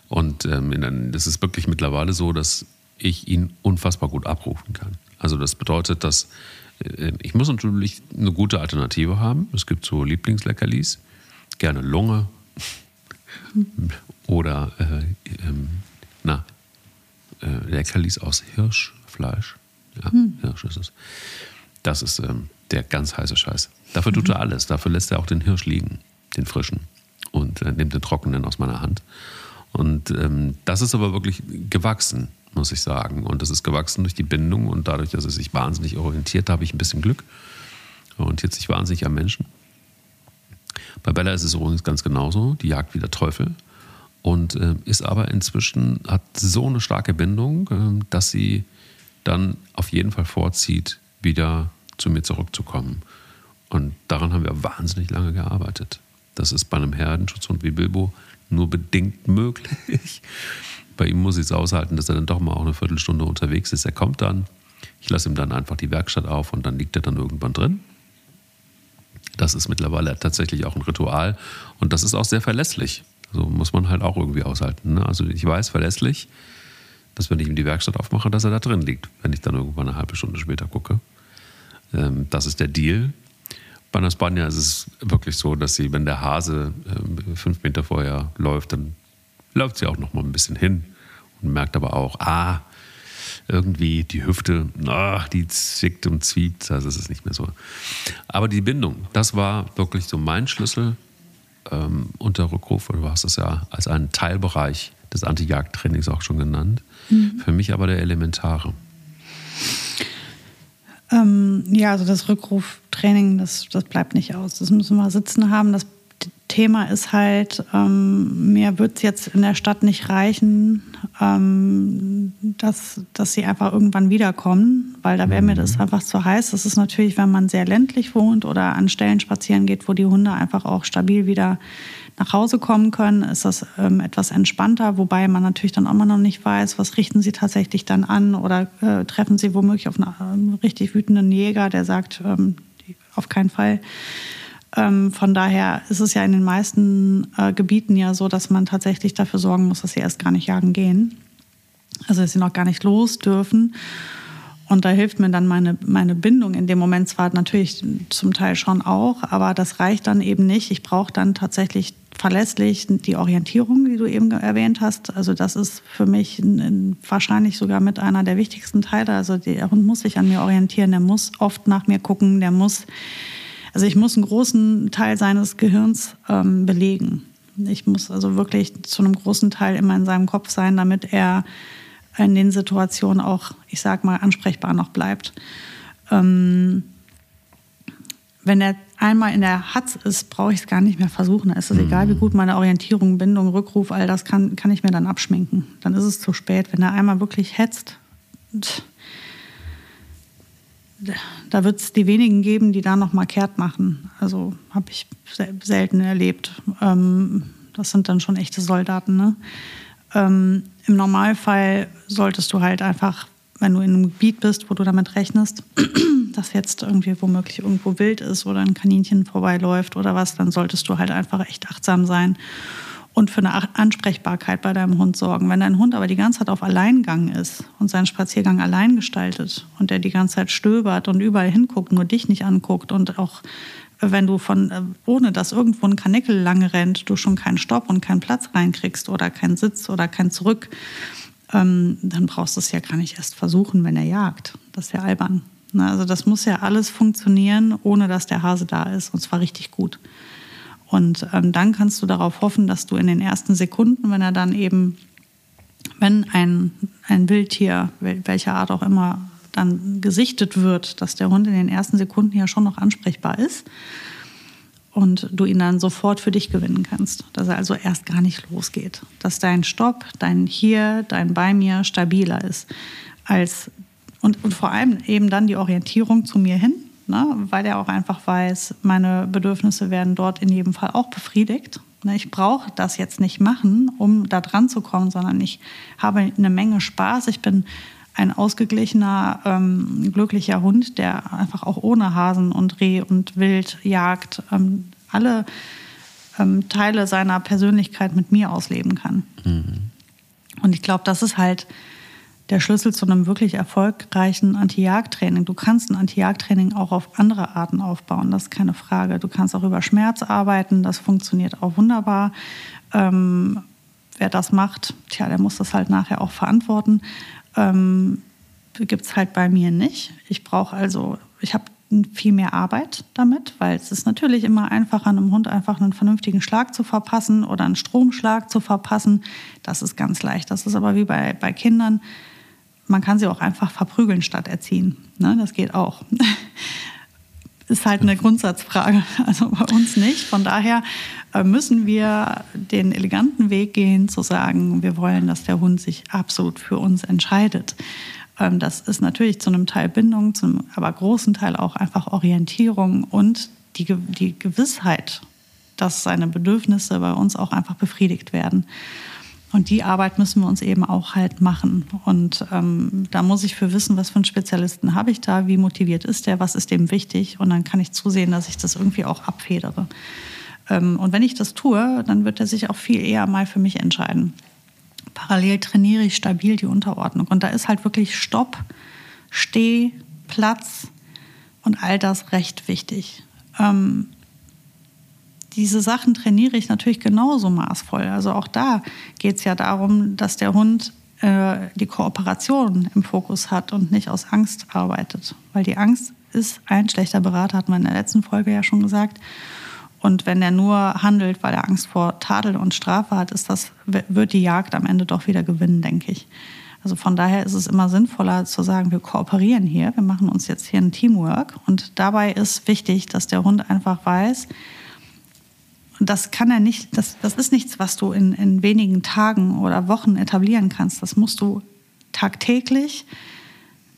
Und ähm, das ist wirklich mittlerweile so, dass ich ihn unfassbar gut abrufen kann. Also das bedeutet, dass äh, ich muss natürlich eine gute Alternative haben. Es gibt so Lieblingsleckerlis, gerne Lunge oder äh, ähm, na, äh, Leckerlis aus Hirschfleisch. Ja, hm. Hirsch ist es. Das ist ähm, der ganz heiße Scheiß. Dafür tut er alles. Dafür lässt er auch den Hirsch liegen, den frischen, und äh, nimmt den trockenen aus meiner Hand. Und ähm, das ist aber wirklich gewachsen muss ich sagen. Und das ist gewachsen durch die Bindung und dadurch, dass er sich wahnsinnig orientiert, habe ich ein bisschen Glück. Orientiert sich wahnsinnig am Menschen. Bei Bella ist es übrigens ganz genauso. Die jagt wie der Teufel und äh, ist aber inzwischen, hat so eine starke Bindung, äh, dass sie dann auf jeden Fall vorzieht, wieder zu mir zurückzukommen. Und daran haben wir wahnsinnig lange gearbeitet. Das ist bei einem Herdenschutzhund wie Bilbo nur bedingt möglich bei ihm muss ich es aushalten, dass er dann doch mal auch eine Viertelstunde unterwegs ist. Er kommt dann, ich lasse ihm dann einfach die Werkstatt auf und dann liegt er dann irgendwann drin. Das ist mittlerweile tatsächlich auch ein Ritual und das ist auch sehr verlässlich. So also muss man halt auch irgendwie aushalten. Ne? Also ich weiß verlässlich, dass wenn ich ihm die Werkstatt aufmache, dass er da drin liegt, wenn ich dann irgendwann eine halbe Stunde später gucke. Ähm, das ist der Deal. Bei einer Spanier ist es wirklich so, dass sie, wenn der Hase äh, fünf Meter vorher läuft, dann läuft sie auch noch mal ein bisschen hin und merkt aber auch, ah, irgendwie die Hüfte, ach, die zickt und zwiebt, also es ist nicht mehr so. Aber die Bindung, das war wirklich so mein Schlüssel ähm, unter Rückruf, du hast es ja als einen Teilbereich des Anti-Jagd-Trainings auch schon genannt. Mhm. Für mich aber der elementare. Ähm, ja, also das Rückruftraining, das, das bleibt nicht aus. Das müssen wir sitzen haben. Das Thema ist halt, ähm, mir wird es jetzt in der Stadt nicht reichen, ähm, dass, dass sie einfach irgendwann wiederkommen, weil da wäre mir das mhm. einfach zu heiß. Das ist natürlich, wenn man sehr ländlich wohnt oder an Stellen spazieren geht, wo die Hunde einfach auch stabil wieder nach Hause kommen können, ist das ähm, etwas entspannter, wobei man natürlich dann auch immer noch nicht weiß, was richten sie tatsächlich dann an oder äh, treffen sie womöglich auf einen äh, richtig wütenden Jäger, der sagt, ähm, auf keinen Fall. Ähm, von daher ist es ja in den meisten äh, Gebieten ja so, dass man tatsächlich dafür sorgen muss, dass sie erst gar nicht jagen gehen. Also dass sie noch gar nicht los dürfen. Und da hilft mir dann meine, meine Bindung in dem Moment zwar natürlich zum Teil schon auch, aber das reicht dann eben nicht. Ich brauche dann tatsächlich verlässlich die Orientierung, die du eben erwähnt hast. Also das ist für mich wahrscheinlich sogar mit einer der wichtigsten Teile. Also der Hund muss sich an mir orientieren, der muss oft nach mir gucken, der muss, also ich muss einen großen Teil seines Gehirns ähm, belegen. Ich muss also wirklich zu einem großen Teil immer in seinem Kopf sein, damit er in den Situationen auch, ich sag mal, ansprechbar noch bleibt. Ähm, wenn er einmal in der Hatz ist, brauche ich es gar nicht mehr versuchen. Da ist es mhm. egal, wie gut meine Orientierung, Bindung, Rückruf, all das kann, kann ich mir dann abschminken. Dann ist es zu spät. Wenn er einmal wirklich hetzt, da wird es die wenigen geben, die da noch mal kehrt machen. Also habe ich selten erlebt. Ähm, das sind dann schon echte Soldaten. Ne? Ähm, Im Normalfall solltest du halt einfach wenn du in einem Gebiet bist, wo du damit rechnest, dass jetzt irgendwie womöglich irgendwo wild ist oder ein Kaninchen vorbeiläuft oder was, dann solltest du halt einfach echt achtsam sein und für eine Ansprechbarkeit bei deinem Hund sorgen. Wenn dein Hund aber die ganze Zeit auf Alleingang ist und seinen Spaziergang allein gestaltet und der die ganze Zeit stöbert und überall hinguckt, nur dich nicht anguckt und auch wenn du von, äh, ohne dass irgendwo ein Kanickel lang rennt, du schon keinen Stopp und keinen Platz reinkriegst oder keinen Sitz oder kein Zurück, ähm, dann brauchst du es ja gar nicht erst versuchen, wenn er jagt. Das ist ja albern. Ne? Also das muss ja alles funktionieren, ohne dass der Hase da ist, und zwar richtig gut. Und ähm, dann kannst du darauf hoffen, dass du in den ersten Sekunden, wenn er dann eben, wenn ein, ein Wildtier, welcher Art auch immer, dann gesichtet wird, dass der Hund in den ersten Sekunden ja schon noch ansprechbar ist und du ihn dann sofort für dich gewinnen kannst. Dass er also erst gar nicht losgeht. Dass dein Stopp, dein Hier, dein Bei mir stabiler ist. Als, und, und vor allem eben dann die Orientierung zu mir hin, ne? weil er auch einfach weiß, meine Bedürfnisse werden dort in jedem Fall auch befriedigt. Ne? Ich brauche das jetzt nicht machen, um da dran zu kommen, sondern ich habe eine Menge Spaß. Ich bin ein ausgeglichener, ähm, glücklicher Hund, der einfach auch ohne Hasen und Reh und Wild jagt, ähm, alle ähm, Teile seiner Persönlichkeit mit mir ausleben kann. Mhm. Und ich glaube, das ist halt der Schlüssel zu einem wirklich erfolgreichen Anti-Jagd-Training. Du kannst ein Anti-Jagd-Training auch auf andere Arten aufbauen, das ist keine Frage. Du kannst auch über Schmerz arbeiten, das funktioniert auch wunderbar. Ähm, wer das macht, tja, der muss das halt nachher auch verantworten ähm, gibt es halt bei mir nicht. Ich brauche also, ich habe viel mehr Arbeit damit, weil es ist natürlich immer einfacher, einem Hund einfach einen vernünftigen Schlag zu verpassen oder einen Stromschlag zu verpassen. Das ist ganz leicht. Das ist aber wie bei, bei Kindern. Man kann sie auch einfach verprügeln statt erziehen. Ne? Das geht auch. ist halt eine Grundsatzfrage. Also bei uns nicht. Von daher äh, müssen wir den eleganten Weg gehen, zu sagen, wir wollen, dass der Hund sich absolut für uns entscheidet. Ähm, das ist natürlich zu einem Teil Bindung, zum aber großen Teil auch einfach Orientierung und die, die Gewissheit, dass seine Bedürfnisse bei uns auch einfach befriedigt werden. Und die Arbeit müssen wir uns eben auch halt machen. Und ähm, da muss ich für wissen, was für einen Spezialisten habe ich da, wie motiviert ist der, was ist dem wichtig. Und dann kann ich zusehen, dass ich das irgendwie auch abfedere. Ähm, und wenn ich das tue, dann wird er sich auch viel eher mal für mich entscheiden. Parallel trainiere ich stabil die Unterordnung. Und da ist halt wirklich Stopp, Steh, Platz und all das recht wichtig. Ähm, diese Sachen trainiere ich natürlich genauso maßvoll. Also auch da geht es ja darum, dass der Hund äh, die Kooperation im Fokus hat und nicht aus Angst arbeitet. Weil die Angst ist ein schlechter Berater, hatten wir in der letzten Folge ja schon gesagt. Und wenn er nur handelt, weil er Angst vor Tadel und Strafe hat, ist das, wird die Jagd am Ende doch wieder gewinnen, denke ich. Also von daher ist es immer sinnvoller zu sagen, wir kooperieren hier, wir machen uns jetzt hier ein Teamwork. Und dabei ist wichtig, dass der Hund einfach weiß, das kann er nicht, das, das ist nichts, was du in, in wenigen Tagen oder Wochen etablieren kannst. Das musst du tagtäglich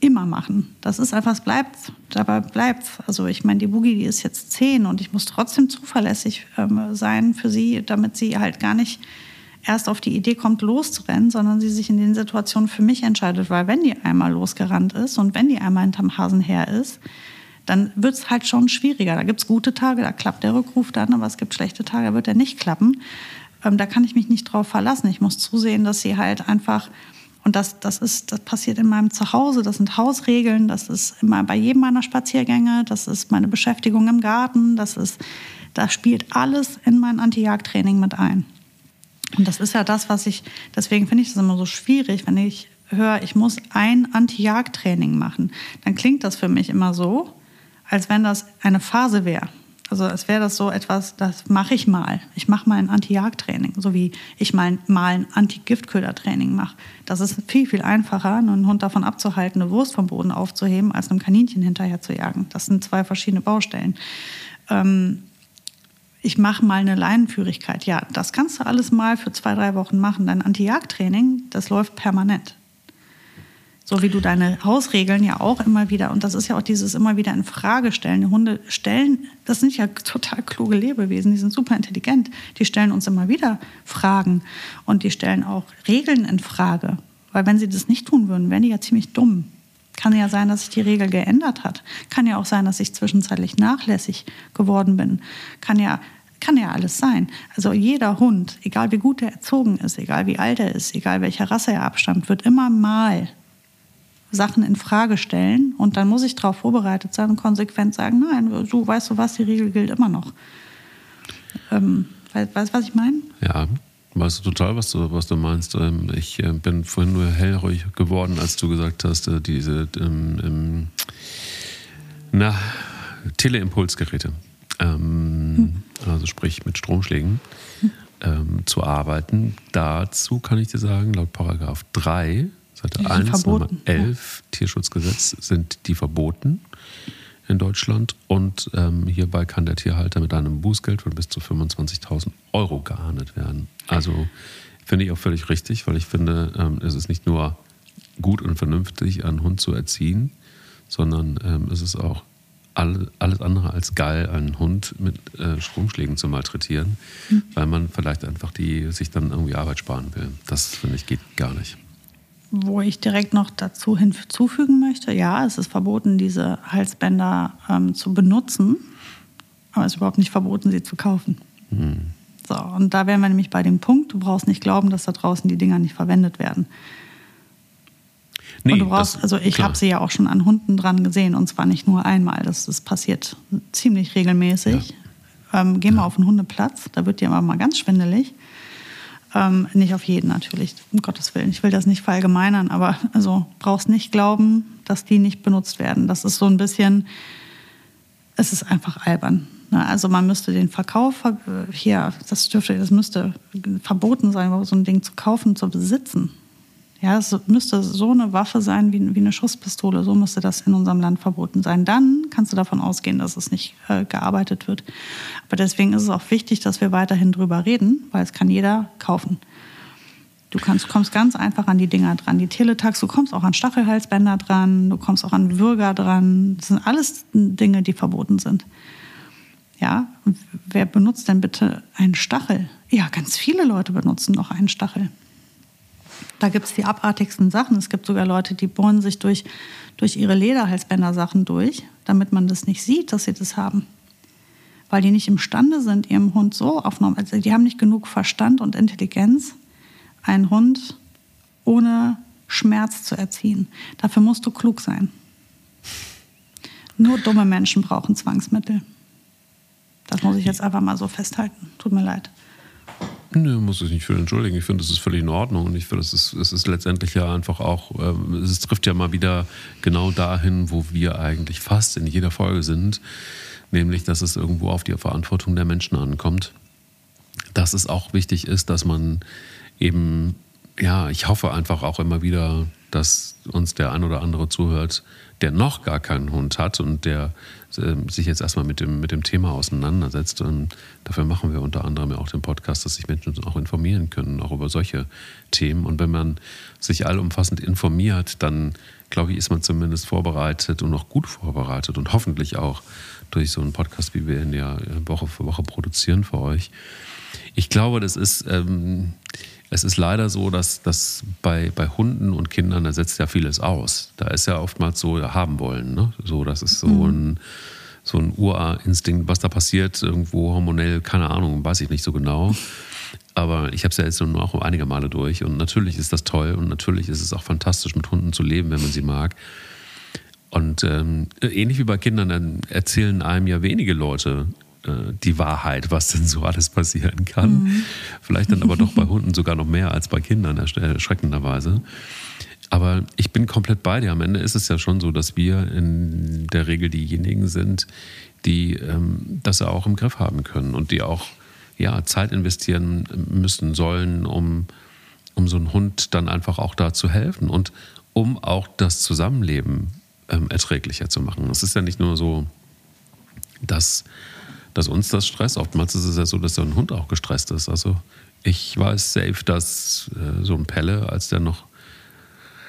immer machen. Das ist einfach, es bleibt, dabei bleibt Also ich meine, die Boogie, die ist jetzt zehn und ich muss trotzdem zuverlässig ähm, sein für sie, damit sie halt gar nicht erst auf die Idee kommt, loszurennen, sondern sie sich in den Situationen für mich entscheidet. Weil wenn die einmal losgerannt ist und wenn die einmal hinterm Hasen her ist, dann wird es halt schon schwieriger. Da gibt es gute Tage, da klappt der Rückruf dann, aber es gibt schlechte Tage, da wird er nicht klappen. Ähm, da kann ich mich nicht drauf verlassen. Ich muss zusehen, dass sie halt einfach Und das, das, ist, das passiert in meinem Zuhause, das sind Hausregeln, das ist immer bei jedem meiner Spaziergänge, das ist meine Beschäftigung im Garten, das ist, da spielt alles in mein Anti-Jagd-Training mit ein. Und das ist ja das, was ich, deswegen finde ich das immer so schwierig, wenn ich höre, ich muss ein Anti-Jagd-Training machen. Dann klingt das für mich immer so, als wenn das eine Phase wäre. Also als wäre das so etwas, das mache ich mal. Ich mache mal ein Anti-Jagd-Training, so wie ich mal, mal ein Anti-Giftköder-Training mache. Das ist viel, viel einfacher, einen Hund davon abzuhalten, eine Wurst vom Boden aufzuheben, als einem Kaninchen hinterher zu jagen. Das sind zwei verschiedene Baustellen. Ähm, ich mache mal eine Leinenführigkeit. Ja, das kannst du alles mal für zwei, drei Wochen machen. Dein Anti-Jagd-Training, das läuft permanent. So wie du deine Hausregeln ja auch immer wieder, und das ist ja auch dieses immer wieder in Frage stellen. Die Hunde stellen, das sind ja total kluge Lebewesen, die sind super intelligent. Die stellen uns immer wieder Fragen und die stellen auch Regeln in Frage. Weil wenn sie das nicht tun würden, wären die ja ziemlich dumm. Kann ja sein, dass sich die Regel geändert hat. Kann ja auch sein, dass ich zwischenzeitlich nachlässig geworden bin. Kann ja, kann ja alles sein. Also jeder Hund, egal wie gut er erzogen ist, egal wie alt er ist, egal welcher Rasse er abstammt, wird immer mal Sachen in Frage stellen und dann muss ich darauf vorbereitet sein und konsequent sagen, nein, du weißt du was, die Regel gilt immer noch. Ähm, weißt du, was ich meine? Ja, weißt du total, was du, was du meinst. Ähm, ich äh, bin vorhin nur hellhörig geworden, als du gesagt hast, äh, diese ähm, ähm, na, Teleimpulsgeräte, ähm, hm. also sprich mit Stromschlägen. Hm. Ähm, zu arbeiten. Dazu kann ich dir sagen, laut Paragraph 3 Seite 1, Nummer 11 ja. Tierschutzgesetz sind die verboten in Deutschland. Und ähm, hierbei kann der Tierhalter mit einem Bußgeld von bis zu 25.000 Euro geahndet werden. Also finde ich auch völlig richtig, weil ich finde, ähm, es ist nicht nur gut und vernünftig, einen Hund zu erziehen, sondern ähm, es ist auch all, alles andere als geil, einen Hund mit äh, Stromschlägen zu malträtieren, mhm. weil man vielleicht einfach die sich dann irgendwie Arbeit sparen will. Das finde ich geht gar nicht. Wo ich direkt noch dazu hinzufügen möchte, ja, es ist verboten, diese Halsbänder ähm, zu benutzen, aber es ist überhaupt nicht verboten, sie zu kaufen. Mhm. So, und da wären wir nämlich bei dem Punkt, du brauchst nicht glauben, dass da draußen die Dinger nicht verwendet werden. Nee, und du brauchst, das, also ich habe sie ja auch schon an Hunden dran gesehen und zwar nicht nur einmal. Das, das passiert ziemlich regelmäßig. Ja. Ähm, geh mal auf den Hundeplatz, da wird dir immer mal ganz schwindelig. Ähm, nicht auf jeden natürlich, um Gottes Willen. Ich will das nicht verallgemeinern, aber also brauchst nicht glauben, dass die nicht benutzt werden. Das ist so ein bisschen, es ist einfach albern. Ne? Also man müsste den Verkauf äh, hier, das dürfte, das müsste verboten sein, so ein Ding zu kaufen, zu besitzen. Ja, es müsste so eine Waffe sein wie, wie eine Schusspistole. So müsste das in unserem Land verboten sein. Dann kannst du davon ausgehen, dass es nicht äh, gearbeitet wird. Aber deswegen ist es auch wichtig, dass wir weiterhin drüber reden, weil es kann jeder kaufen. Du kannst, kommst ganz einfach an die Dinger dran. Die Teletax, du kommst auch an Stachelhalsbänder dran, du kommst auch an Würger dran. Das sind alles Dinge, die verboten sind. Ja, wer benutzt denn bitte einen Stachel? Ja, ganz viele Leute benutzen noch einen Stachel. Da gibt es die abartigsten Sachen. Es gibt sogar Leute, die bohren sich durch, durch ihre Lederhalsbänder-Sachen durch, damit man das nicht sieht, dass sie das haben. Weil die nicht imstande sind, ihrem Hund so aufgenommen. Also die haben nicht genug Verstand und Intelligenz, einen Hund ohne Schmerz zu erziehen. Dafür musst du klug sein. Nur dumme Menschen brauchen Zwangsmittel. Das muss ich jetzt einfach mal so festhalten. Tut mir leid. Nö, muss ich nicht für entschuldigen. Ich finde, das ist völlig in Ordnung. Und ich finde, es ist, ist letztendlich ja einfach auch, ähm, es trifft ja mal wieder genau dahin, wo wir eigentlich fast in jeder Folge sind. Nämlich, dass es irgendwo auf die Verantwortung der Menschen ankommt. Dass es auch wichtig ist, dass man eben, ja, ich hoffe einfach auch immer wieder, dass uns der ein oder andere zuhört, der noch gar keinen Hund hat und der äh, sich jetzt erstmal mit dem, mit dem Thema auseinandersetzt. Und dafür machen wir unter anderem ja auch den Podcast, dass sich Menschen auch informieren können, auch über solche Themen. Und wenn man sich allumfassend informiert, dann glaube ich, ist man zumindest vorbereitet und auch gut vorbereitet und hoffentlich auch durch so einen Podcast, wie wir ihn ja Woche für Woche produzieren für euch. Ich glaube, das ist. Ähm, es ist leider so, dass, dass bei, bei Hunden und Kindern, da setzt ja vieles aus. Da ist ja oftmals so, haben wollen. Ne? So, das ist so mhm. ein so ein Urinstinkt, was da passiert, irgendwo hormonell, keine Ahnung, weiß ich nicht so genau. Aber ich habe es ja jetzt nur auch einige Male durch und natürlich ist das toll und natürlich ist es auch fantastisch, mit Hunden zu leben, wenn man sie mag. Und ähm, ähnlich wie bei Kindern, dann erzählen einem ja wenige Leute äh, die Wahrheit, was denn so alles passieren kann. Mhm. Vielleicht dann aber doch bei Hunden sogar noch mehr als bei Kindern, erschreckenderweise. Aber ich bin komplett bei dir. Am Ende ist es ja schon so, dass wir in der Regel diejenigen sind, die ähm, das auch im Griff haben können und die auch ja, Zeit investieren müssen, sollen, um, um so einen Hund dann einfach auch da zu helfen und um auch das Zusammenleben ähm, erträglicher zu machen. Es ist ja nicht nur so, dass, dass uns das stresst. Oftmals ist es ja so, dass so ein Hund auch gestresst ist. Also ich weiß safe, dass äh, so ein Pelle, als der noch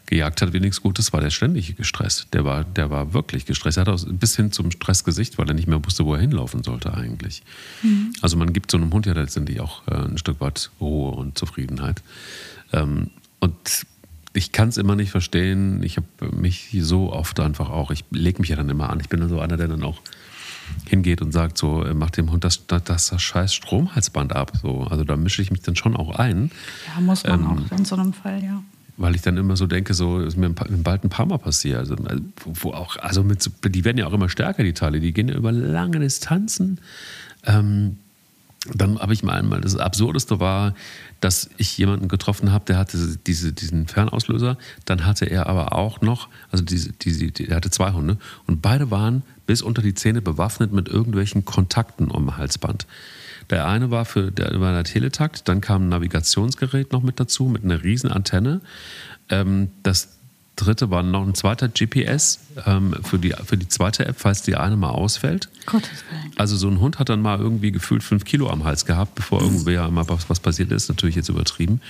gejagt hat wie nichts Gutes, war der ständig gestresst. Der war, der war wirklich gestresst. Er hat auch bis hin zum Stressgesicht, weil er nicht mehr wusste, wo er hinlaufen sollte eigentlich. Mhm. Also man gibt so einem Hund ja letztendlich auch äh, ein Stück weit Ruhe und Zufriedenheit. Ähm, und ich kann es immer nicht verstehen. Ich habe mich so oft einfach auch, ich lege mich ja dann immer an. Ich bin dann so einer, der dann auch hingeht und sagt so, äh, mach dem Hund das, das, das scheiß Stromhalsband ab. So, also da mische ich mich dann schon auch ein. Ja, muss man ähm, auch in so einem Fall, ja weil ich dann immer so denke, so ist mir bald ein paar Mal passiert. Also, wo auch, also mit, die werden ja auch immer stärker, die Teile, die gehen ja über lange Distanzen. Ähm, dann habe ich mal einmal, das Absurdeste war, dass ich jemanden getroffen habe, der hatte diese, diesen Fernauslöser, dann hatte er aber auch noch, also diese, diese, er hatte zwei Hunde und beide waren bis unter die Zähne bewaffnet mit irgendwelchen Kontakten um Halsband. Der eine war für der, war der Teletakt, dann kam ein Navigationsgerät noch mit dazu, mit einer riesen Antenne. Ähm, das dritte war noch ein zweiter GPS ähm, für, die, für die zweite App, falls die eine mal ausfällt. Gottes Willen. Also so ein Hund hat dann mal irgendwie gefühlt fünf Kilo am Hals gehabt, bevor irgendwie ja mal was, was passiert ist. Natürlich jetzt übertrieben.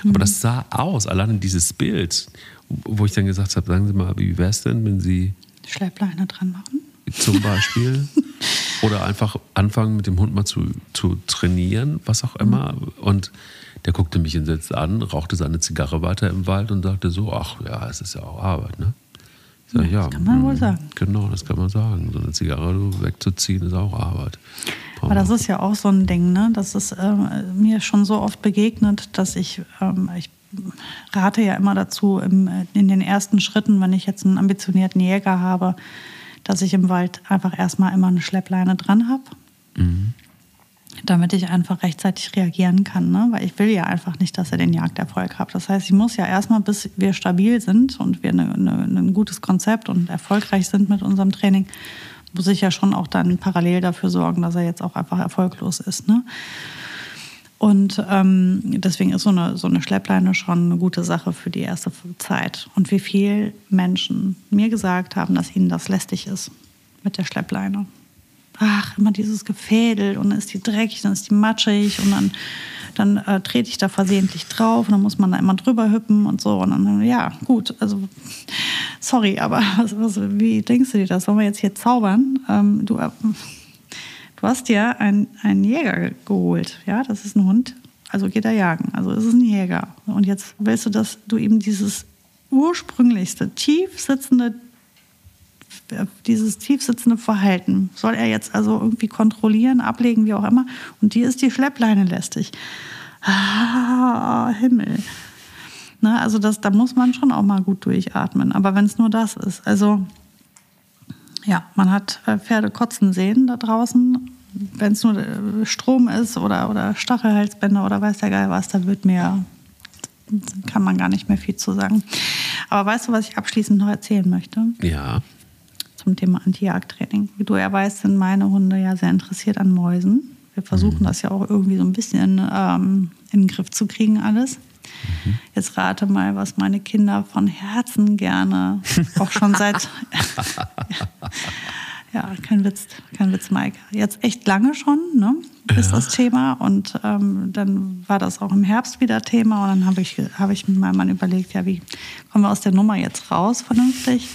Aber mhm. das sah aus, allein dieses Bild, wo ich dann gesagt habe, sagen Sie mal, wie wäre es denn, wenn Sie Schleppleine dran machen? Zum Beispiel. Oder einfach anfangen, mit dem Hund mal zu, zu trainieren, was auch immer. Und der guckte mich entsetzt an, rauchte seine Zigarre weiter im Wald und sagte so, ach ja, es ist ja auch Arbeit, ne? Ich sag, ja, das kann man wohl hm, sagen. Genau, das kann man sagen. So eine Zigarre wegzuziehen ist auch Arbeit. Aber das ist ja auch so ein Ding, ne? Das ist äh, mir schon so oft begegnet, dass ich, ähm, ich rate ja immer dazu, im, in den ersten Schritten, wenn ich jetzt einen ambitionierten Jäger habe, dass ich im Wald einfach erstmal immer eine Schleppleine dran habe. Mhm. Damit ich einfach rechtzeitig reagieren kann. Ne? Weil ich will ja einfach nicht, dass er den Jagderfolg hat. Das heißt, ich muss ja erstmal, bis wir stabil sind und wir eine, eine, ein gutes Konzept und erfolgreich sind mit unserem Training, muss ich ja schon auch dann parallel dafür sorgen, dass er jetzt auch einfach erfolglos ist. Ne? Und ähm, deswegen ist so eine, so eine Schleppleine schon eine gute Sache für die erste Zeit. Und wie viele Menschen mir gesagt haben, dass ihnen das lästig ist mit der Schleppleine. Ach, immer dieses Gefädel und dann ist die dreckig, dann ist die matschig und dann, dann äh, trete ich da versehentlich drauf und dann muss man da immer drüber hüppen und so. Und dann, ja, gut, also sorry, aber was, was, wie denkst du dir das? Sollen wir jetzt hier zaubern? Ähm, du, äh, Du hast dir einen, einen Jäger geholt, ja, das ist ein Hund, also geht er jagen, also ist es ein Jäger. Und jetzt willst du, dass du ihm dieses ursprünglichste, tief sitzende, dieses tief sitzende Verhalten, soll er jetzt also irgendwie kontrollieren, ablegen, wie auch immer, und dir ist die Schleppleine lästig. Ah, Himmel. Ne, also das, da muss man schon auch mal gut durchatmen. Aber wenn es nur das ist, also ja, man hat äh, Pferde kotzen sehen da draußen. Wenn es nur äh, Strom ist oder, oder Stachelhalsbänder oder weiß der Geil was, da wird mir, kann man gar nicht mehr viel zu sagen. Aber weißt du, was ich abschließend noch erzählen möchte? Ja. Zum Thema Anti-Jagd-Training. Wie du ja weißt, sind meine Hunde ja sehr interessiert an Mäusen. Wir versuchen mhm. das ja auch irgendwie so ein bisschen ähm, in den Griff zu kriegen, alles. Mhm. Jetzt rate mal, was meine Kinder von Herzen gerne, auch schon seit, ja, kein Witz, kein Witz, Mike. Jetzt echt lange schon, ne, ist ja. das Thema. Und ähm, dann war das auch im Herbst wieder Thema. Und dann habe ich, hab ich mit meinem Mann überlegt, ja, wie kommen wir aus der Nummer jetzt raus vernünftig?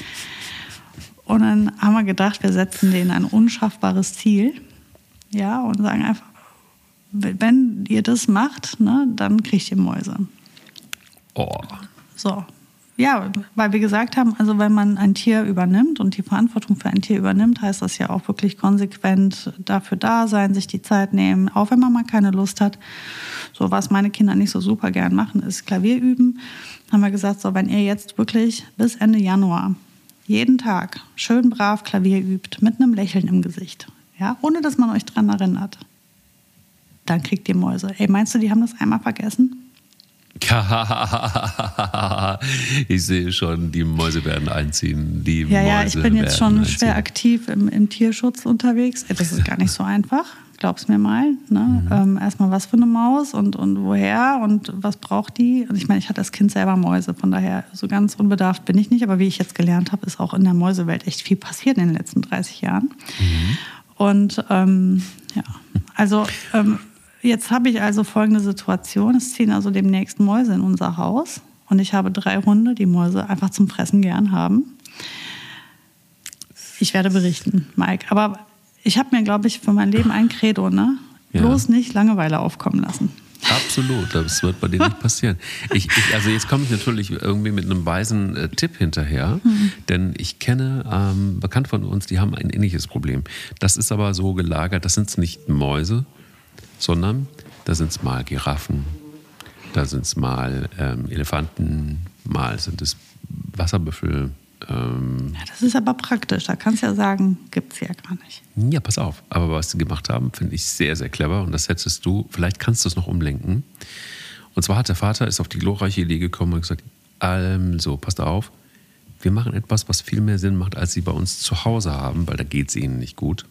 Und dann haben wir gedacht, wir setzen denen ein unschaffbares Ziel. Ja, und sagen einfach, wenn ihr das macht, ne, dann kriegt ihr Mäuse. Oh. So. ja, weil wir gesagt haben, also wenn man ein Tier übernimmt und die Verantwortung für ein Tier übernimmt, heißt das ja auch wirklich konsequent dafür da sein, sich die Zeit nehmen, auch wenn man mal keine Lust hat. So was meine Kinder nicht so super gern machen, ist Klavier üben. Haben wir gesagt, so wenn ihr jetzt wirklich bis Ende Januar jeden Tag schön brav Klavier übt, mit einem Lächeln im Gesicht, ja, ohne dass man euch dran erinnert, dann kriegt ihr Mäuse. Ey, meinst du, die haben das einmal vergessen? ich sehe schon, die Mäuse werden einziehen. Die ja, Mäuse ja, ich bin jetzt schon einziehen. schwer aktiv im, im, Tierschutz unterwegs. Das ist gar nicht so einfach, glaub's mir mal. Ne? Mhm. Ähm, erstmal, was für eine Maus und, und woher und was braucht die? Und ich meine, ich hatte als Kind selber Mäuse, von daher so ganz unbedarft bin ich nicht. Aber wie ich jetzt gelernt habe, ist auch in der Mäusewelt echt viel passiert in den letzten 30 Jahren. Mhm. Und ähm, ja, also ähm, Jetzt habe ich also folgende Situation. Es ziehen also demnächst Mäuse in unser Haus. Und ich habe drei Hunde, die Mäuse einfach zum Fressen gern haben. Ich werde berichten, Mike. Aber ich habe mir, glaube ich, für mein Leben ein Credo, ne? Ja. Bloß nicht Langeweile aufkommen lassen. Absolut, das wird bei dir nicht passieren. Ich, ich, also jetzt komme ich natürlich irgendwie mit einem weisen äh, Tipp hinterher, mhm. denn ich kenne ähm, Bekannte von uns, die haben ein ähnliches Problem. Das ist aber so gelagert, das sind nicht Mäuse, sondern da sind es mal Giraffen, da sind es mal ähm, Elefanten, mal sind es Wasserbüffel. Ähm ja, das ist aber praktisch. Da kannst du ja sagen, gibt es ja gar nicht. Ja, pass auf. Aber was sie gemacht haben, finde ich sehr, sehr clever. Und das hättest du, vielleicht kannst du es noch umlenken. Und zwar hat der Vater ist auf die glorreiche Idee gekommen und gesagt, also, passt auf, wir machen etwas, was viel mehr Sinn macht, als sie bei uns zu Hause haben, weil da geht es ihnen nicht gut.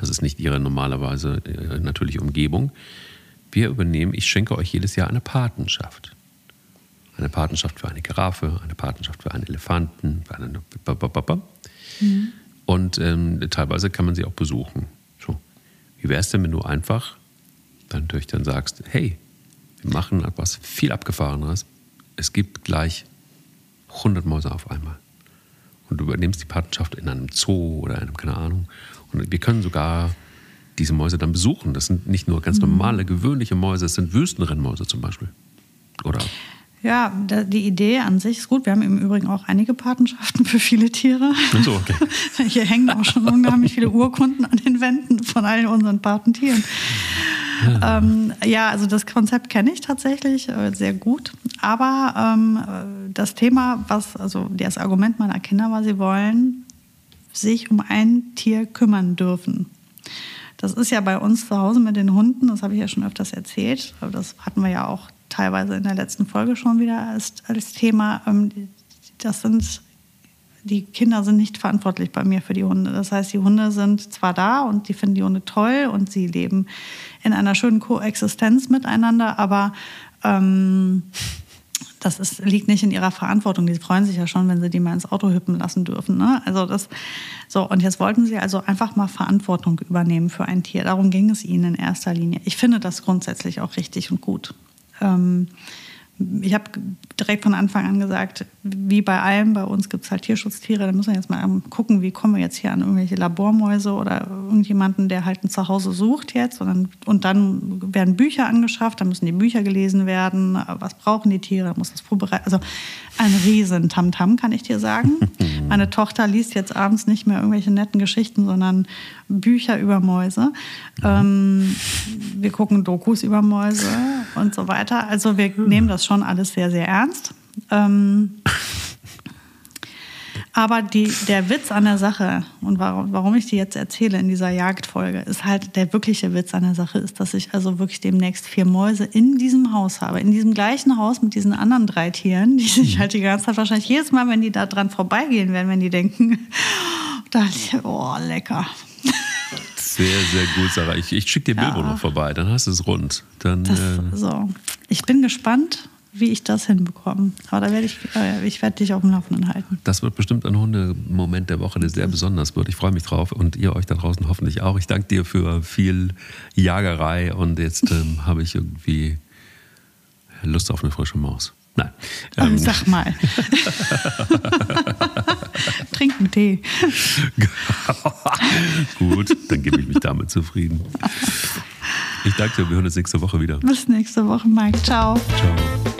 Das ist nicht ihre normalerweise äh, natürliche Umgebung. Wir übernehmen, ich schenke euch jedes Jahr eine Patenschaft. Eine Patenschaft für eine Giraffe, eine Patenschaft für einen Elefanten, für einen mhm. Und ähm, teilweise kann man sie auch besuchen. So. Wie wäre es denn, wenn du einfach dann durch dann sagst, hey, wir machen etwas viel Abgefahreneres. Es gibt gleich 100 Mäuse auf einmal. Und du übernimmst die Patenschaft in einem Zoo oder einem, keine Ahnung, und wir können sogar diese Mäuse dann besuchen. Das sind nicht nur ganz mhm. normale, gewöhnliche Mäuse, es sind Wüstenrennmäuse zum Beispiel. Oder? Ja, die Idee an sich ist gut. Wir haben im Übrigen auch einige Patenschaften für viele Tiere. So, okay. Hier hängen auch schon unheimlich viele Urkunden an den Wänden von all unseren Patentieren. Ja. Ähm, ja, also das Konzept kenne ich tatsächlich äh, sehr gut. Aber ähm, äh, das Thema, was, also das Argument meiner Kinder war, sie wollen sich um ein Tier kümmern dürfen. Das ist ja bei uns zu Hause mit den Hunden, das habe ich ja schon öfters erzählt, aber das hatten wir ja auch teilweise in der letzten Folge schon wieder als, als Thema. Ähm, das sind, die Kinder sind nicht verantwortlich bei mir für die Hunde. Das heißt, die Hunde sind zwar da und die finden die Hunde toll und sie leben in einer schönen Koexistenz miteinander, aber ähm, das ist, liegt nicht in ihrer Verantwortung. Die freuen sich ja schon, wenn sie die mal ins Auto hüppen lassen dürfen. Ne? Also das, so, und jetzt wollten sie also einfach mal Verantwortung übernehmen für ein Tier. Darum ging es ihnen in erster Linie. Ich finde das grundsätzlich auch richtig und gut. Ähm, ich habe direkt von Anfang an gesagt, wie bei allem, bei uns gibt es halt Tierschutztiere, da müssen wir jetzt mal gucken, wie kommen wir jetzt hier an irgendwelche Labormäuse oder irgendjemanden, der halt ein Zuhause sucht jetzt. Und dann, und dann werden Bücher angeschafft, dann müssen die Bücher gelesen werden, was brauchen die Tiere, muss das vorbereiten. Also ein riesen Tamtam, kann ich dir sagen. Meine Tochter liest jetzt abends nicht mehr irgendwelche netten Geschichten, sondern Bücher über Mäuse. Ähm, wir gucken Dokus über Mäuse und so weiter. Also wir nehmen das schon alles sehr, sehr ernst. Ähm, aber die, der Witz an der Sache und warum, warum ich die jetzt erzähle in dieser Jagdfolge, ist halt der wirkliche Witz an der Sache ist, dass ich also wirklich demnächst vier Mäuse in diesem Haus habe, in diesem gleichen Haus mit diesen anderen drei Tieren, die sich halt die ganze Zeit wahrscheinlich jedes Mal, wenn die da dran vorbeigehen werden, wenn die denken, da, oh, lecker. Sehr, sehr gut, Sarah. Ich, ich schicke dir Bilbo ja. noch vorbei, dann hast du es rund. Dann, das, äh so. Ich bin gespannt, wie ich das hinbekomme. Aber da werde ich, äh, ich werde dich auf dem Laufenden halten. Das wird bestimmt ein Hundemoment der Woche, der sehr besonders wird. Ich freue mich drauf und ihr euch da draußen hoffentlich auch. Ich danke dir für viel Jagerei und jetzt ähm, habe ich irgendwie Lust auf eine frische Maus. Nein. Ähm, sag mal. Trinken Tee. Gut, dann gebe ich mich damit zufrieden. Ich danke dir, wir hören uns nächste Woche wieder. Bis nächste Woche, Mike. Ciao. Ciao.